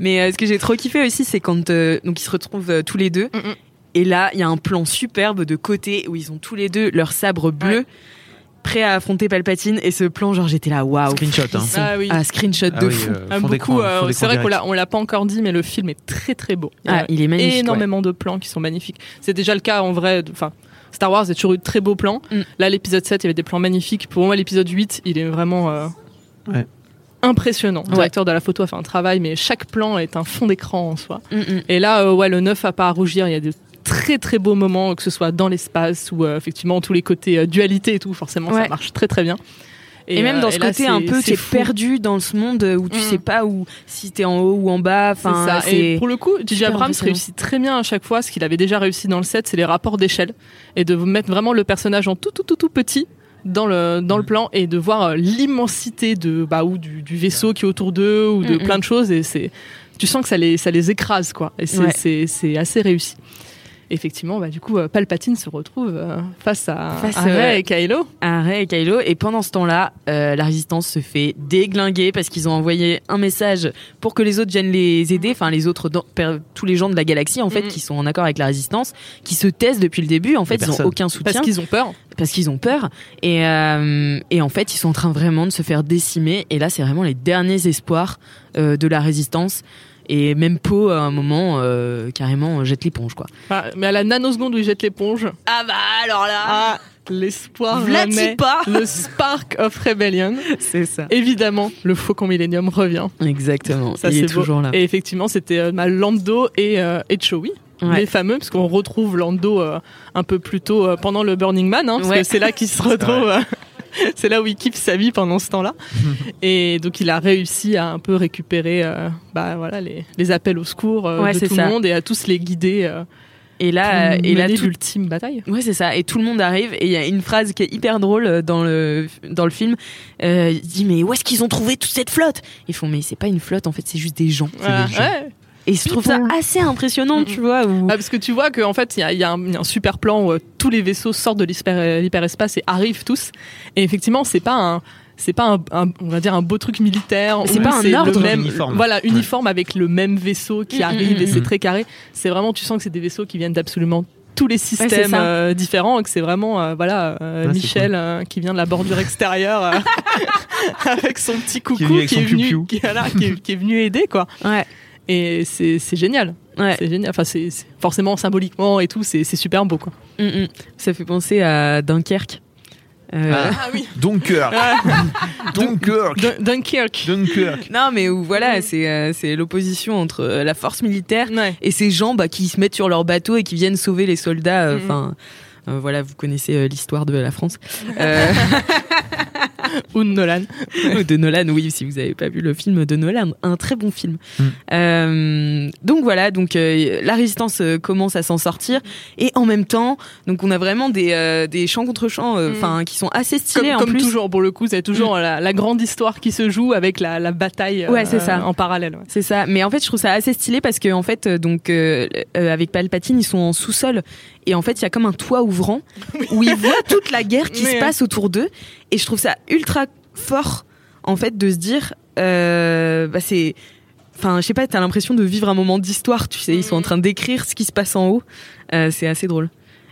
mais euh, ce que j'ai trop kiffé aussi, c'est quand euh, donc ils se retrouvent euh, tous les deux. Mm-mm. Et là, il y a un plan superbe de côté où ils ont tous les deux leur sabre bleu. Ouais. Prêts à affronter Palpatine et ce plan genre j'étais là waouh Screenshot, hein. Ah oui. ah screenshot Ah de oui, fou euh, Ah, fond d'écran, beaucoup. euh, c'est vrai qu'on l'a, on l'a pas encore dit, mais le film est très très beau. Il y ah a il est magnifique ouais. énormément de plans qui sont magnifiques. C'est déjà le cas en vrai. Enfin, Star Wars a toujours eu de très beaux plans. Mm. Là, l'épisode 7, il y avait des plans magnifiques. Pour moi, l'épisode 8, il est vraiment euh, Ouais. impressionnant. Le Ouais. directeur de la photo a fait un travail, mais chaque plan est un fond d'écran en soi. Mm, mm. Et là, euh, ouais, le 9 a pas à rougir. Il y a de très très beaux moments, que ce soit dans l'espace ou euh, effectivement tous les côtés euh, dualité et tout. Forcément, Ouais. ça marche très très bien. Et, même euh, dans ce là, côté un peu, t'es perdu dans ce monde où tu Mm. sais pas où si t'es en haut ou en bas. Enfin, ça. Et pour le coup, super Abrams réussit très bien à chaque fois ce qu'il avait déjà réussi dans le set, c'est les rapports d'échelle et de mettre vraiment le personnage en tout tout tout tout petit dans le dans le plan et de voir l'immensité de bah ou du, du vaisseau qui est autour d'eux ou de Mm, mm. plein de choses et c'est tu sens que ça les ça les écrase quoi et c'est Ouais. assez réussi. Effectivement, bah, du coup, euh, Palpatine se retrouve euh, face à, Face, à Rey euh, et Kylo. à Rey et Kylo. Et pendant ce temps-là, euh, la résistance se fait déglinguer parce qu'ils ont envoyé un message pour que les autres viennent les aider, enfin les autres, tous les gens de la galaxie en fait, Mhm. qui sont en accord avec la résistance, qui se taisent depuis le début. En fait, ils ont personnes. aucun soutien Parce qu'ils ont peur. parce qu'ils ont peur. Et, euh, et en fait, ils sont en train vraiment de se faire décimer. Et là, c'est vraiment les derniers espoirs euh, de la résistance. Et même Poe, à un moment, euh, carrément, jette l'éponge, quoi. Ah, mais à la nanoseconde où il jette l'éponge, Ah bah alors là ah, l'espoir pas Le Spark of Rebellion. C'est ça. Évidemment, le Faucon Millennium revient. Exactement. Ça, il c'est est beau. toujours là. Et effectivement, c'était euh, Lando et, euh, et Chewie. Ouais. Les fameux, parce qu'on retrouve Lando euh, un peu plus tôt euh, pendant le Burning Man, hein, parce Ouais. que c'est là qu'il se retrouve. c'est là où il kiffe sa vie pendant ce temps-là. et donc, il a réussi à un peu récupérer euh, bah, voilà, les, les appels au secours euh, Ouais, de tout ça. le monde et à tous les guider euh, Et là, euh, et là, tout, l'ultime bataille. Ouais, c'est ça. Et tout le monde arrive. Et il y a une phrase qui est hyper drôle dans le, dans le film. Il dit, mais où est-ce qu'ils ont trouvé toute cette flotte? Ils font, mais c'est pas une flotte, en fait, c'est juste des gens. Voilà. des gens. Ouais. Et je trouve ça assez impressionnant, tu vois. Où... Ah, parce que tu vois qu'en fait, il y a, y un, il y a un super plan où euh, tous les vaisseaux sortent de l'hyper- l'hyperespace et arrivent tous. Et effectivement, c'est pas un. C'est pas un, un- on va dire un beau truc militaire. C'est pas un le ordre. même, Uniforme. voilà, uniforme avec le même vaisseau qui Mm, arrive mm, et c'est mm. très carré. C'est vraiment, tu sens que c'est des vaisseaux qui viennent d'absolument tous les systèmes euh, différents et que c'est vraiment euh, voilà euh, Ouais, Michel euh, qui vient de la bordure extérieure euh, avec son petit coucou Qui est venu avec qui son est venu piou-piou. qui, voilà, qui est- qui est venu aider quoi Ouais. Et c'est c'est génial Ouais. c'est génial. Enfin, c'est c'est- forcément symboliquement et tout, c'est c'est super beau quoi. Mm, mm. Ça fait penser à Dunkerque. Euh, Ah. oui. Dunkirk. Dunkirk. Dun- Dunkirk. Dunkirk. Non, mais où voilà, c'est euh, c'est l'opposition entre euh, la force militaire Ouais. et ces gens bah, qui se mettent sur leur bateau et qui viennent sauver les soldats. euh, Mhm. Enfin, voilà, vous connaissez euh, l'histoire de la France. Euh, Ou de Nolan. de Nolan, oui, si vous n'avez pas vu le film de Nolan, un très bon film. Mm. Euh, donc voilà, donc euh, la résistance euh, commence à s'en sortir et en même temps, donc on a vraiment des, euh, des champs contre champs, Mm. enfin qui sont assez Comme, stylés en comme plus. toujours, pour le coup, c'est toujours la, la grande histoire qui se joue avec la, la bataille euh, Ouais, c'est ça. en parallèle. ouais. C'est ça. Mais en fait, je trouve ça assez stylé parce que en fait, euh, donc euh, euh, avec Palpatine, ils sont en sous-sol et en fait, il y a comme un toit ouvrant où ils voient toute la guerre qui Mais, se passe autour d'eux. Et je trouve ça ultra fort en fait de se dire, euh, bah c'est, enfin, je sais pas, t'as l'impression de vivre un moment d'histoire. Tu sais, ils sont en train d'écrire ce qui se passe en haut. Euh, c'est assez drôle.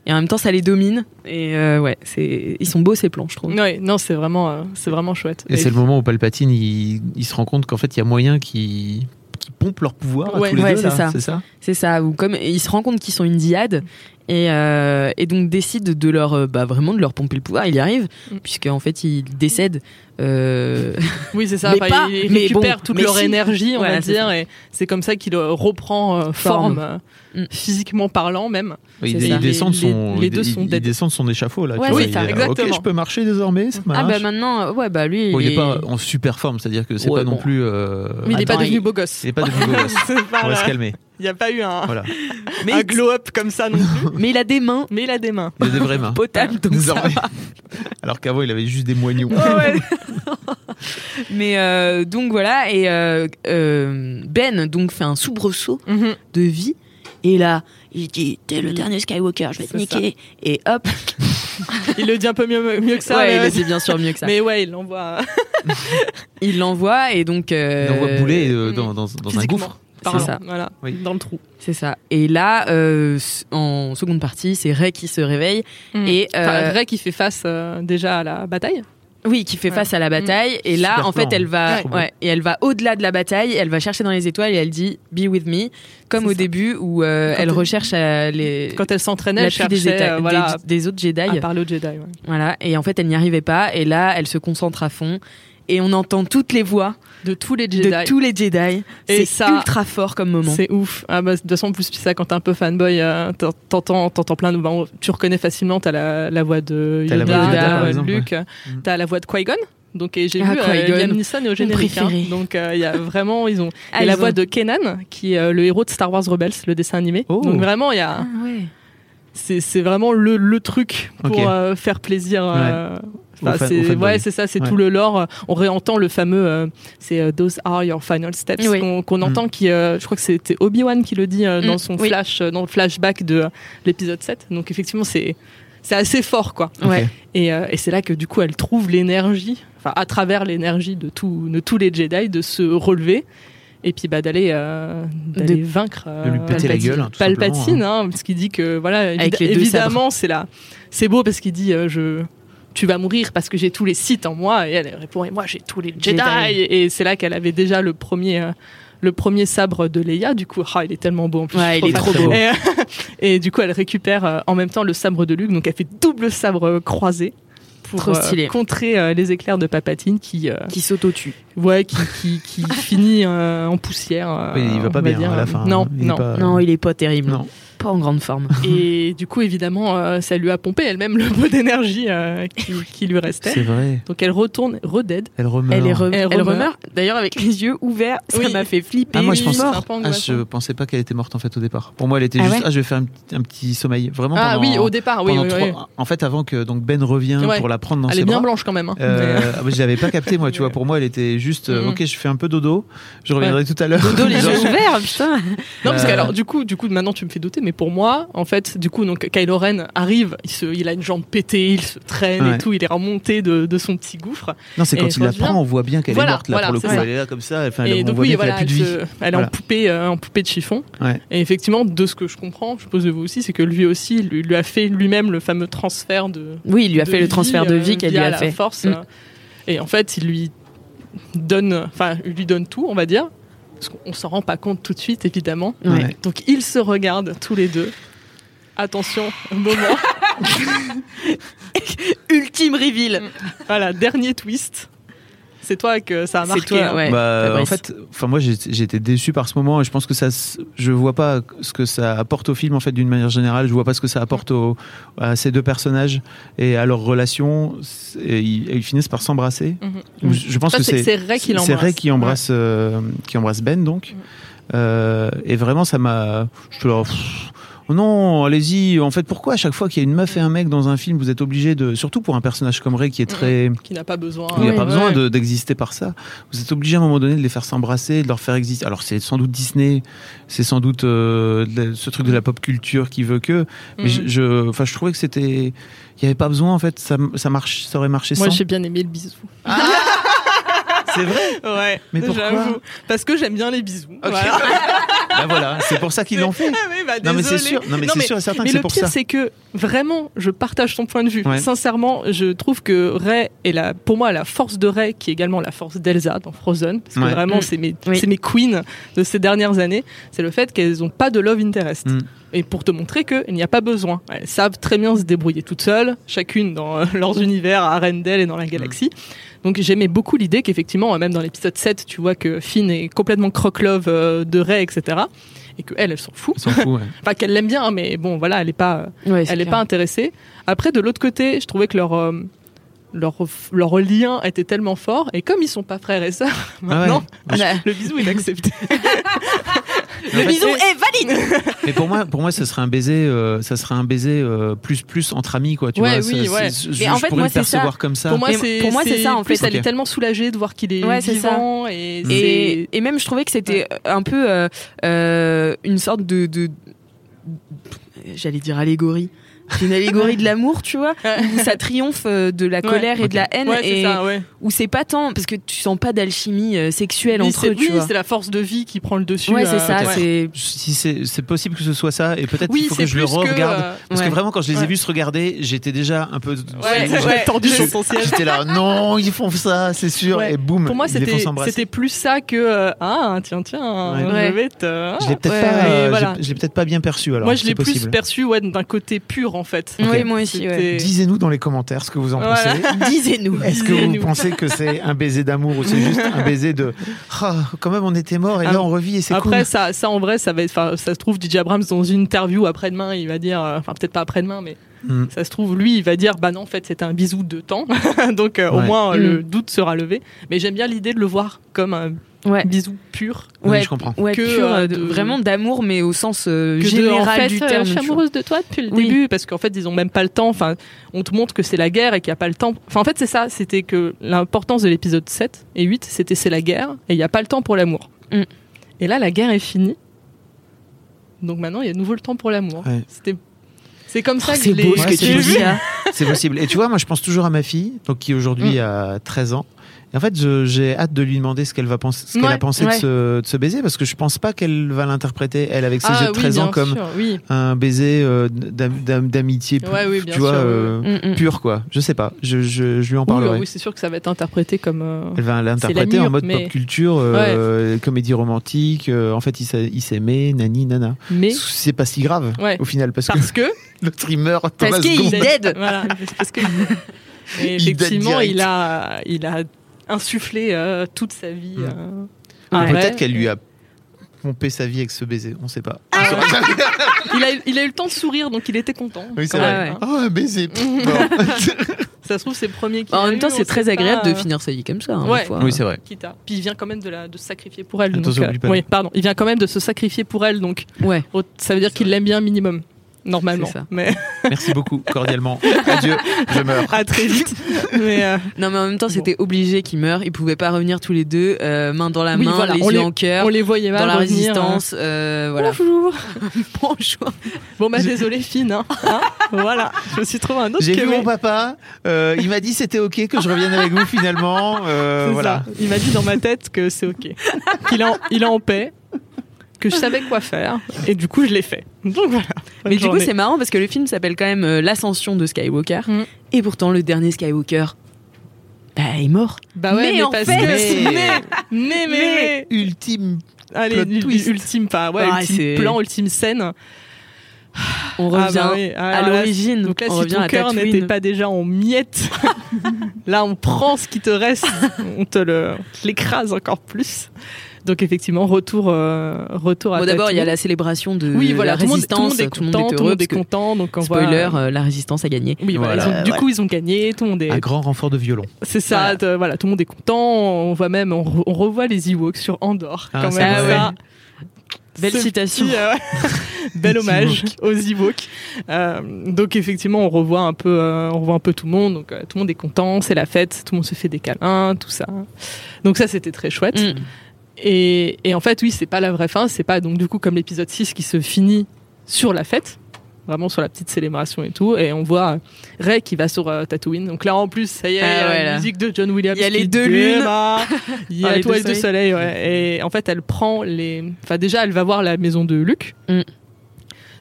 Et en même temps, ça les domine. Et euh, ouais, c'est, ils sont beaux ces plans, je trouve. Ouais, non, c'est vraiment, euh, c'est vraiment chouette. Et c'est le moment où Palpatine il, il se rend compte qu'en fait il y a moyen qui qui pompent leur pouvoir à Ouais. tous les Ouais, deux c'est ça. c'est ça? C'est ça, ou comme ils se rendent compte qu'ils sont une diade et, euh, et donc décident de leur euh, bah, vraiment de leur pomper le pouvoir. Il y arrive Mm. puisque en fait ils décèdent. euh, Oui, c'est ça. Mais Enfin, pas, ils mais récupèrent bon, toute mais leur si. énergie, on Voilà, va c'est dire, ça. et c'est comme ça qu'il reprend euh, forme, Forme. Mm. physiquement parlant même. Oui, C'est il, il descend son, les- les deux il- sont il, dead. descend de son échafaud là. tu Ouais, vois, c'est il ça, est, exactement. Ok, je peux marcher désormais, ça. Ah bah maintenant, ouais bah lui. Bon, il il est pas en super forme, c'est-à-dire que c'est Ouais, pas non plus. Mais il n'est pas devenu il- beau gosse. il est pas devenu beau gosse. C'est On va se calmer. Il n'y a pas eu un, Voilà. mais, un glow-up comme ça non plus. mais il a des mains Mais il a des mains. Il a des vraies mains. potables donc ça va. Alors qu'avant il avait juste des moignons. Mais euh, donc voilà et euh, euh, Ben donc fait un soubresaut Mhm. de vie et là il dit t'es le dernier Skywalker, je vais te niquer et hop. Il le dit un peu mieux, mieux que ça. ouais, mais, il le dit bien sûr mieux que ça. mais ouais, il l'envoie Il l'envoie et donc. euh, Il envoie bouler euh, dans, dans, dans un gouffre. Parlant, ça. Voilà, Oui. dans le trou. C'est ça. Et là, euh, en seconde partie, c'est Ray qui se réveille et euh, Enfin, Ray qui fait face euh, déjà à la bataille. oui, qui fait Ouais. face à la bataille. Et là, Super en fait, plan. elle va, Ouais. ouais, et elle va au-delà de la bataille. Elle va chercher dans les étoiles et elle dit "Be with me", comme au ça. début où euh, elle elle- recherche euh, les Quand elle s'entraînait, elle cherchait des, éta- euh, voilà, des, des autres Jedi. à parler aux Jedi. ouais. Voilà. Et en fait, elle n'y arrivait pas. Et là, elle se concentre à fond. Et on entend toutes les voix De tous les Jedi. de tous les Jedi. C'est ça, ultra fort comme moment. C'est ouf. Ah bah, de toute façon, en plus, ça, quand t'es un peu fanboy, euh, t'en- t'entends, t'entends plein de. bon, tu reconnais facilement, t'as la, la voix de T'as Yoda, Yoda, la exemple, Luke, Mm. t'as la voix de Qui-Gon. Donc, et j'ai Ah, vu euh, Liam Neeson est au générique. hein. préféré. donc, euh, il y a vraiment, ils ont. Ah, et la voix de Kenan, qui est euh, le héros de Star Wars Rebels, le dessin animé. Oh. Donc, vraiment, il y a. Ah ouais. C'est, c'est vraiment le, le truc pour euh, faire plaisir, euh, Enfin, c'est fanboy. ouais, c'est ça, c'est Ouais. tout le lore. On réentend le fameux, euh, c'est euh, Those are your final steps Oui. qu'on qu'on entend. Qui, euh, je crois que c'était Obi Wan qui le dit euh, dans Mm, son oui. flash, euh, dans le flashback de euh, l'épisode 7. Donc effectivement, c'est c'est assez fort, quoi. Et, euh, et c'est là que du coup, elle trouve l'énergie, enfin à travers l'énergie de, tout, de tous les Jedi, de se relever. Et puis bah, d'aller euh, vaincre euh, De lui péter la Palpatine. gueule, hein, tout Palpatine, hein, parce qu'il dit que voilà, deux évidemment, c'est là, c'est beau parce qu'il dit euh, je, tu vas mourir parce que j'ai tous les Sith en moi, et elle répond et moi j'ai tous les Jedi. Jedi. Et, c'est là qu'elle avait déjà le premier. euh, le premier sabre de Leia, du coup, ah, il est tellement beau en plus. Ouais, il est trop beau. Et, et du coup, elle récupère euh, en même temps le sabre de Luke, donc elle fait double sabre euh, croisé pour Trop stylé. euh, contrer euh, les éclairs de Papatine qui, euh, Qui s'auto-tue. ouais, qui, qui, qui finit euh, en poussière. euh, Oui, il va pas bien dire. à la fin. Non, hein. Il est non. pas- Non, il est pas terrible. Non. Pas en grande forme. Et du coup, évidemment, euh, ça lui a pompé elle-même le peu d'énergie euh, qui, qui lui restait. C'est vrai. Donc elle retourne, reded. Elle remeurt. Elle, est re- Elle elle remeurt. remeurt. D'ailleurs, avec les yeux ouverts, ça Oui. m'a fait flipper. Ah, moi, je pense- Ah, je pensais pas qu'elle était morte en fait au départ. Pour moi, elle était Ah juste. ouais Ah, je vais faire un, petit- un petit sommeil. Vraiment. Ah oui, au départ, oui, oui, trois- oui. En fait, avant que donc Ben revienne Ouais. pour la prendre dans Elle ses est bien bras. blanche quand même. hein. Euh, ah, mais je l'avais pas capté moi, tu vois. Pour moi, elle était juste. Mhm. Ok, je fais un peu dodo. Je reviendrai tout à l'heure. Dodo, les yeux ouverts, putain. Non, parce que alors, du coup, du coup, maintenant tu me fais douter, mais pour moi, en fait, du coup, donc Kylo Ren arrive, il, se, il a une jambe pétée, il se traîne Ouais. et tout, il est remonté de, de son petit gouffre. Non, c'est quand il la prend, on voit bien qu'elle Voilà, est morte là voilà, pour le coup. ça. Elle est là comme ça. Enfin, et on donc voit oui, bien voilà, qu'elle a elle, plus de vie. se- elle est Voilà. en poupée, euh, en poupée de chiffon. Ouais. Et effectivement, de ce que je comprends, je suppose de vous aussi, c'est que lui aussi, lui, lui a fait lui-même le fameux transfert de. Oui, il lui a fait le transfert de euh, vie qu'elle lui a la fait. force. Mm. euh, et en fait, il lui donne, enfin, il lui donne tout, on va dire. Parce qu'on s'en rend pas compte tout de suite, évidemment. Ouais. Donc ils se regardent tous les deux. Attention, moment. Ultime reveal. voilà, dernier twist. C'est toi que ça a C'est marqué. toi, hein. ouais. Bah, en fait, enfin moi été déçu par ce moment et je pense que ça, je vois pas ce que ça apporte au film en fait d'une manière générale. Je vois pas ce que ça apporte au- à ces deux personnages et à leur relation. C'est- Et ils, et ils finissent par s'embrasser. Mhm. Je je pense Ça, que c'est c'est c'est Ray qui c'est l'embrasse. Ray qui embrasse euh, qui embrasse Ben donc. Euh, et vraiment ça m'a. Je te leur. pff, non, allez-y. En fait, pourquoi à chaque fois qu'il y a une meuf et un mec dans un film, vous êtes obligé de, surtout pour un personnage comme Ray qui est très, Qui n'a pas besoin. il n'y a Ouais. pas besoin de- d'exister par ça. Vous êtes obligé à un moment donné de les faire s'embrasser, de leur faire exister. Alors c'est sans doute Disney, c'est sans doute euh, ce truc de la pop culture qui veut que. Mais Mhm. je, je, enfin, je trouvais que c'était, il n'y avait pas besoin en fait. Ça, ça marche, ça aurait marché Moi, sans. j'ai bien aimé le bisou. C'est vrai. Ouais. Mais pourquoi j'avoue. Parce que j'aime bien les bisous. Voilà. Bah voilà, c'est pour ça qu'ils l'ont fait. Ah oui, bah, Non mais c'est sûr, non mais c'est sûr et certain Mais que c'est le pour pire, ça. c'est que vraiment, je partage ton point de vue. Ouais. Sincèrement, je trouve que Ray est la, pour moi la force de Ray, qui est également la force d'Elsa dans Frozen, parce que Ouais. vraiment, Mm. c'est mes, Oui. c'est mes queens de ces dernières années. C'est le fait qu'elles n'ont pas de love interest. Mm. Et pour te montrer qu'il n'y a pas besoin. Elles savent très bien se débrouiller toutes seules, chacune dans euh, leurs univers, à Arendelle et dans la galaxie. Donc j'aimais beaucoup l'idée qu'effectivement, même dans l'épisode 7, tu vois que Finn est complètement croque-love euh, de Ray, etc. Et que elle, elle s'en fout. S'en fout. ouais. Enfin, qu'elle l'aime bien, mais bon, voilà, elle est pas, Ouais, c'est elle est clair. pas intéressée. Après, de l'autre côté, je trouvais que leur, euh, leur, leur lien était tellement fort. Et comme ils sont pas frères et sœurs, maintenant, Ah ouais. le bisou est accepté. Le bisou est valide. Mais pour moi, pour moi, ça serait un baiser, euh, ça serait un baiser euh, plus plus entre amis quoi. Tu Ouais, vois, oui, ça- ouais. c'est- Je, Mais en je fait, pourrais moi, le c'est ça. percevoir comme ça. pour moi, c'est pour moi, c'est ça, en plus, fait. elle est tellement soulagée de voir qu'il est Ouais, c'est ça. vivant. Et, Et, et même, je trouvais que c'était un peu euh, euh, une sorte de, de- J'allais dire allégorie. C'est une allégorie de l'amour, tu vois, où ça triomphe euh, de la Ouais. colère et de la haine, Ouais, c'est et ça, ouais. où c'est pas tant parce que tu sens pas d'alchimie euh, sexuelle Oui, entre eux, tu oui, vois. c'est la force de vie qui prend le dessus. Ouais, euh, c'est ça. ouais. C'est Si c'est c'est possible que ce soit ça, et peut-être Oui, qu'il faut que je le que, euh, Parce Ouais. que vraiment, quand je les ai vus se regarder, j'étais déjà un peu. Ouais, J'étais ouais, tordu Je- sur son siège. J'étais là, non, ils font ça, c'est sûr. Et boum, Pour moi, c'était plus ça que ah tiens tiens, je vais te. Je l'ai peut-être pas, bien perçu alors. moi, je l'ai plus perçu ouais, d'un côté pur en fait. Oui, moi aussi. Ouais. Disez-nous dans les commentaires ce que vous en Voilà. pensez. Disez-nous. Est-ce que vous pensez que c'est un baiser d'amour ou c'est juste un baiser de ah, quand même on était mort et Ah, là on revit et c'est Après, cool. ça, ça en vrai, ça va être, ça se trouve, DJ Abrams dans une interview après-demain, il va dire, euh, enfin peut-être pas après-demain, mais Mm. Ça se trouve, lui, il va dire, bah non, en fait, c'était un bisou de temps. Donc, euh, au moins, euh, Mm. le doute sera levé. Mais j'aime bien l'idée de le voir comme un Ouais. bisou pur. Oui, Ouais, je comprends. Ouais, Que, pur, euh, euh, de- vraiment d'amour, mais au sens euh, que de, général en fait, du terme. je suis amoureuse de toi depuis le Oui. début parce qu'en fait ils ont même pas le temps enfin on te montre que c'est la guerre et qu'il n'y a pas le temps enfin en fait c'est ça c'était que l'importance de l'épisode 7 et 8 c'était c'est la guerre et il n'y a pas le temps pour l'amour Mm. et là la guerre est finie donc maintenant il y a de nouveau le temps pour l'amour Ouais. c'était c'est comme ça Oh, que c'est beau ce que tu possible. dis. hein. C'est possible. Et tu vois, moi, je pense toujours à ma fille, donc qui aujourd'hui Mm. a 13 ans. Et en fait, j'ai hâte de lui demander ce qu'elle va penser, ce qu'elle a pensé ouais. de, ce, de ce baiser, parce que je pense pas qu'elle va l'interpréter elle avec ses ah yeux de oui 13 ans comme sûr, oui un baiser euh, d'am- d'am- d'amitié, plus- Ouais, oui, bien tu vois, sûr, euh, Mm, mm. pur quoi. Je sais pas. Je, je, je lui en parlerai. oui, c'est sûr que ça va être interprété comme euh, Elle va l'interpréter en mode mais- pop culture, comédie romantique. en fait, il s'a- il s'aimait, nani, nana. mais C'est pas si grave au final parce, parce que que meurt dans Parce qu'il est dead. Voilà, parce que et Il date effectivement, il a, il a insufflé euh, toute sa vie. Mm. euh, Ouais. Peut-être qu'elle lui a pompé sa vie avec ce baiser, on sait pas. Ah il, a, il a eu le temps de sourire, donc il était content. Oui, c'est vrai. Oh, un baiser. Ça se trouve, c'est le premier qui. En même temps, c'est très agréable pas, de euh, finir sa vie comme ça. hein, Ouais. fois. oui, c'est vrai. Puis il vient quand même de, la, de se sacrifier pour elle. Donc, oui, pardon. Il vient quand même de se sacrifier pour elle, donc Ouais. ça veut dire qu'il l'aime bien minimum. Normalement. C'est ça. Mais Merci beaucoup, cordialement. Adieu, je meurs. à très vite. mais euh, Non, mais en même temps, c'était obligé qu'ils meurent. Ils pouvaient pas revenir tous les deux, euh, main dans la Oui, main, voilà, les on yeux les- en cœur, on les voyait mal dans la revenir, résistance. euh, euh, voilà. Bonjour. Bonjour. Bon bah désolé fine. Hein. Hein voilà. Je me suis trouvé un autre. J'ai que vu mon papa, euh, il m'a dit c'était ok que je revienne avec vous finalement. euh, C'est voilà. ça. Il m'a dit dans ma tête que c'est ok, qu'il est, en, il est en paix, que je savais quoi faire, et du coup je l'ai fait. Donc voilà. Mais du coup, c'est marrant parce que le film s'appelle quand même euh, L'ascension de Skywalker. Mm. Et pourtant, le dernier Skywalker, bah, est mort. Bah ouais, Mais mais, en parce fait- que Mais- mais mais mais, Ultime. allez twist. ultime pas ouais Ah, ultime plan ultime scène. On Ah revient bah oui. à l'origine. Donc là, on si revient ton cœur n'était pas déjà en miettes, là on prend ce qui te reste, on te l'écrase encore plus. Donc effectivement, retour, euh, retour à Bon, d'abord, il y a la célébration de oui, voilà, la tout le monde- résistance. tout le monde est content, tout le heureux monde est parce que, content. Donc on voit- Spoiler, euh, la résistance a gagné. Oui, voilà, Voilà. ils ont- du Ouais. coup, ils ont gagné, tout le monde est. Un grand renfort de violon. C'est ça, Voilà. tout le monde est content. On voit même, on, re- on revoit les Ewoks sur Andorre, Ah, quand c'est même. ça. Belle citation. petit, euh, bel hommage aux Ewoks. Euh, donc effectivement, on revoit un peu, euh, on revoit un peu tout le monde. Donc euh, tout le monde est content, c'est la fête, tout le monde se fait des câlins, tout ça. Donc ça, c'était très chouette. Mm. Et, et en fait, oui, c'est pas la vraie fin. C'est pas donc du coup comme l'épisode 6 qui se finit sur la fête, vraiment sur la petite célébration et tout. Et on voit euh, Ray qui va sur euh, Tatooine. Donc là, en plus, ça y est, Ah ouais, la musique de John Williams. Il y a les deux lunes. Il y Ah, a les toi deux. Ouais. Et en fait, elle prend les. Enfin, déjà, elle va voir la maison de Luc. Mm.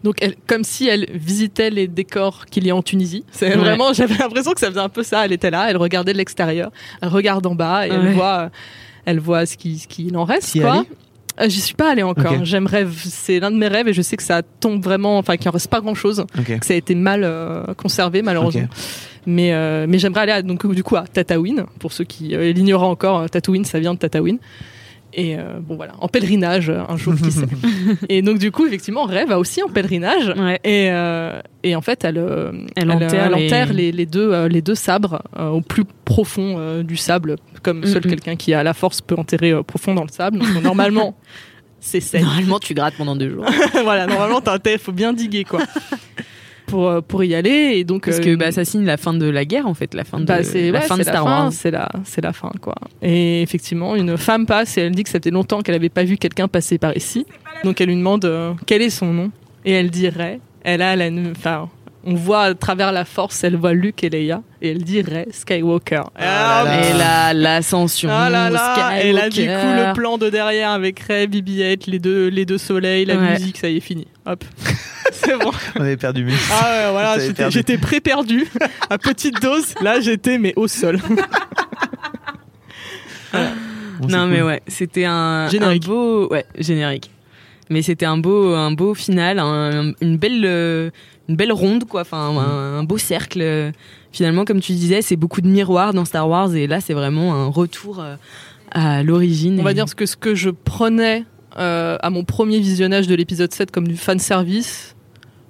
Donc, elle, comme si elle visitait les décors qu'il y a en Tunisie. C'est Ouais. vraiment, j'avais l'impression que ça faisait un peu ça. Elle était là, elle regardait de l'extérieur, elle regarde en bas et elle Ouais. voit, elle voit ce qui, ce qu'il en reste. Quoi. Euh, J'y suis pas allée encore. J'aimerais, c'est l'un de mes rêves et je sais que ça tombe vraiment, enfin qu'il en reste pas grand chose, que ça a été mal euh, conservé malheureusement. Mais euh, mais j'aimerais aller à, donc du coup à Tatooine pour ceux qui l'ignoraient encore. euh, Tatooine, ça vient de Tatooine. Et euh, bon voilà, en pèlerinage euh, un jour qui sait. et donc du coup effectivement Rêve va aussi en pèlerinage. Ouais. Et, euh, et en fait, elle, euh, Elle enterre les- enterre les... les deux, euh, les deux sabres euh, au plus profond euh, du sable, comme seul quelqu'un qui a la force peut enterrer euh, profond dans le sable. Donc, normalement, c'est safe. Normalement, tu grattes pendant deux jours. voilà, normalement, t'as un il faut bien diguer quoi. Pour, euh, pour y aller. Et donc, Parce euh, que bah, ça signe la fin de la guerre, en fait, la fin de, bah, c'est la ouais, fin de Star Wars. C'est la, c'est la fin, quoi. Et effectivement, une femme passe et elle dit que ça fait longtemps qu'elle n'avait pas vu quelqu'un passer par ici. Donc elle lui demande euh, quel est son nom? Et elle dirait, elle a, la, enfin, on voit à travers la force, elle voit Luke et Leia. Et elle dirait Skywalker. Ah là Et là, l'ascension. Ah là là, et là du coup le plan de derrière avec Rey, BB-8, les deux, les deux soleils, la Ouais. musique, ça y est fini. Hop, c'est bon. On avait perdu mes. Ah ouais, voilà, j'étais- perdu. j'étais pré-perdu à petite dose. Là, j'étais mais au sol. Bon, c'est Non, mais cool. ouais, c'était un, Générique. un beau, ouais, générique. Mais c'était un beau, un beau final, un- une belle, euh, une belle ronde, quoi. Enfin, Mm. un, un beau cercle. Finalement, comme tu disais, c'est beaucoup de miroirs dans Star Wars, et là, c'est vraiment un retour euh, à l'origine. On va Et- dire ce que, ce que je prenais euh, à mon premier visionnage de l'épisode 7 comme du fan service,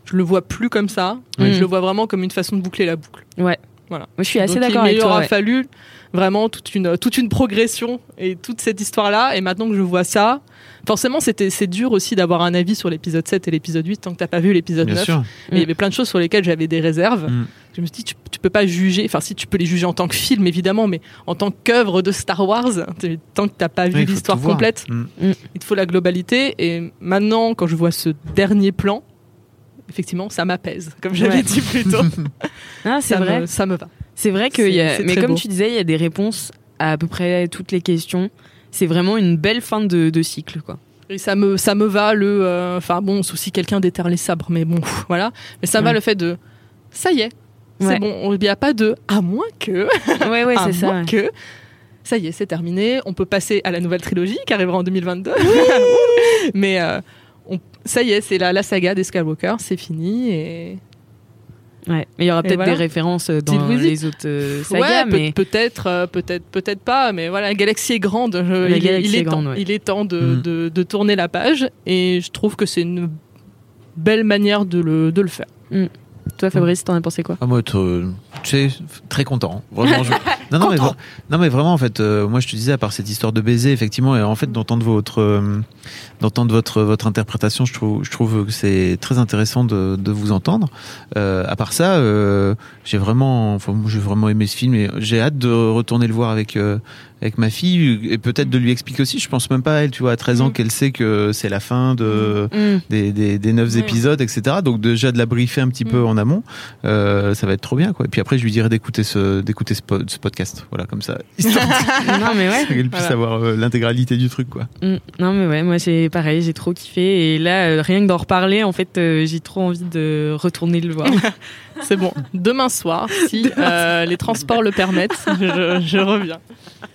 je le vois plus comme ça. Mm. Je le vois vraiment comme une façon de boucler la boucle. Ouais. Voilà. Moi, je suis assez Donc, d'accord il avec toi. aura ouais. fallu vraiment toute une, toute une progression et toute cette histoire-là. Et maintenant que je vois ça, forcément, c'était, c'est dur aussi d'avoir un avis sur l'épisode 7 et l'épisode 8 tant que t'as pas vu l'épisode Bien 9. sûr. Et il y avait plein de choses sur lesquelles j'avais des réserves. Mm. Je me suis dit, tu, tu peux pas juger, enfin, si tu peux les juger en tant que film, évidemment, mais en tant qu'œuvre de Star Wars, tant que t'as pas vu il l'histoire complète, Mm. il te faut la globalité. Et maintenant, quand je vois ce dernier plan, effectivement, ça m'apaise, comme j'avais Ouais. dit plus tôt. Ah, c'est vrai. Me, ça me va. C'est vrai que, y a... mais comme beau. tu disais, il y a des réponses à à peu près toutes les questions. C'est vraiment une belle fin de, de cycle, quoi. Et ça me, ça me va le. euh, Enfin bon, aussi quelqu'un d'éteindre les sabres, mais bon, voilà. Mais ça me va le fait de. Ça y est, c'est Ouais. bon. Il n'y a pas de. À moins que. Ouais, ouais, c'est ça. que. Ça y est, c'est terminé. On peut passer à la nouvelle trilogie qui arrivera en 2022. mais euh, on- ça y est, c'est la, la saga des Skywalker, c'est fini. Et... Ouais. Mais il y aura peut-être voilà. des références dans Dis-le-y. les autres euh, sagas, ouais, mais peut-être, euh, peut-être, peut-être pas. Mais voilà, la galaxie est grande. Je- La il, est- galaxie il est est grande, temps, ouais. il est temps de, Mm. de- de tourner la page. Et je trouve que c'est une belle manière de le, de le faire. toi, Fabrice, t'en as pensé quoi? Ah, moi, euh, tu sais, très content. Vraiment. je- Non, non, mais, vra- non, mais vraiment, en fait, euh, moi, je te disais, à part cette histoire de baiser, effectivement, et en fait, d'entendre votre, euh, d'entendre votre, votre interprétation, je trouve, je trouve que c'est très intéressant de, de vous entendre. Euh, à part ça, euh, j'ai vraiment, enfin, j'ai vraiment aimé ce film et j'ai hâte de retourner le voir avec, avec ma fille et peut-être de lui expliquer aussi. Je pense même pas à elle, tu vois, à 13 ans, Mm. qu'elle sait que c'est la fin de, Mm. des, des, des neuf Ouais. épisodes, etc. Donc déjà de la briefer un petit peu Mm. en amont, ça va être trop bien. Quoi. Et puis après, je lui dirai d'écouter ce, d'écouter ce, po- ce podcast. Voilà, comme ça, non, mais ouais. qu'elle puisse Voilà. avoir euh, l'intégralité du truc. Quoi. Mm. Non mais ouais, moi c'est pareil, j'ai trop kiffé et là euh, rien que d'en reparler, en fait, euh, j'ai trop envie de retourner le voir. C'est bon. Demain soir, si euh, les transports le permettent, je, je reviens.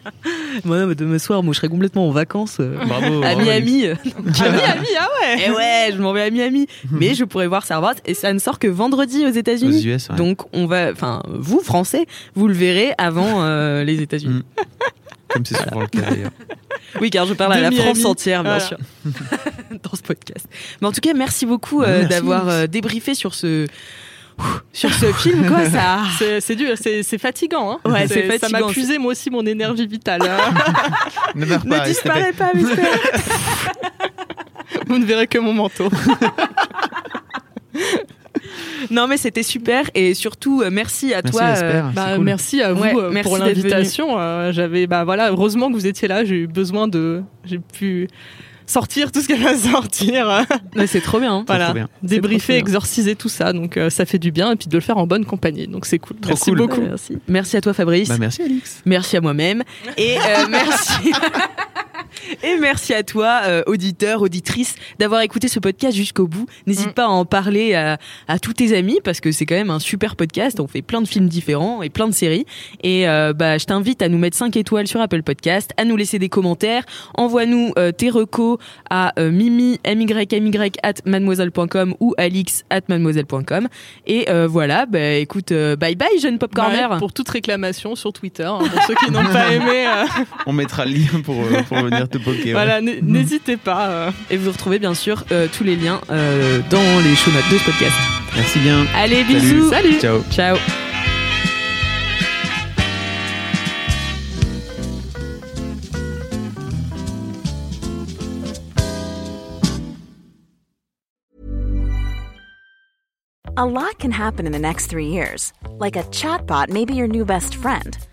moi, non, mais demain soir, moi je serai complètement en vacances euh, Bravo. à Miami. Ah ah oui, ah ouais. Et ouais, je m'en vais à Miami, mais je pourrais voir Wars et ça ne sort que vendredi aux Aux États-Unis. US, ouais. Donc on va, enfin vous Français, vous le verrez avant euh, les États-Unis. Mm. comme c'est souvent le cas d'ailleurs. Oui, car je parle à la Miami. France entière, bien Voilà. sûr, dans ce podcast. Mais en tout cas, merci beaucoup euh, d'avoir euh, débriefé sur ce sur ce film. Quoi, ça. C'est dur, c'est fatigant. Hein. Ouais, c'est Ça m'a fatigant. puisé moi aussi mon énergie vitale. hein. Ne meurs Ne pas, plaît. disparais pas, Mister. Vous ne verrez que mon manteau. Non, mais c'était super et surtout euh, merci à Merci, toi. euh. Bah, cool. Merci à vous Ouais, euh, merci pour l'invitation. Euh, J'avais, bah voilà, heureusement que vous étiez là. J'ai eu besoin de, j'ai pu sortir tout ce qu'elle va sortir. ouais, c'est trop bien. hein. voilà, trop bien. débriefer, exorciser tout ça. Donc euh, ça fait du bien et puis de le faire en bonne compagnie. Donc c'est cool. Trop merci cool. beaucoup. Merci. Merci à toi, Fabrice. Bah, merci Alix. Merci à moi-même et euh, merci et merci à toi euh, auditeur auditrice d'avoir écouté ce podcast jusqu'au bout. N'hésite Mm. pas à en parler à, à tous tes amis parce que c'est quand même un super podcast. On fait plein de films différents et plein de séries. Et euh, bah je t'invite à nous mettre 5 étoiles sur Apple Podcast à nous laisser des commentaires. Envoie-nous euh, tes recos à euh, mimi mymy at mademoiselle.com ou alix at mademoiselle.com et euh, voilà bah écoute euh, bye bye jeune popcorner Ouais, pour toute réclamation sur Twitter, hein, pour ceux qui n'ont pas aimé, euh, On mettra le lien pour, euh, pour venir te poker. ouais. voilà, n'hésitez pas. euh. Et vous retrouvez bien sûr euh, tous les liens euh, dans les show notes de ce podcast. Merci bien. Allez, Salut. bisous. Salut. Ciao. Ciao. A lot can happen in the next three years. Like a chatbot may be your new best friend.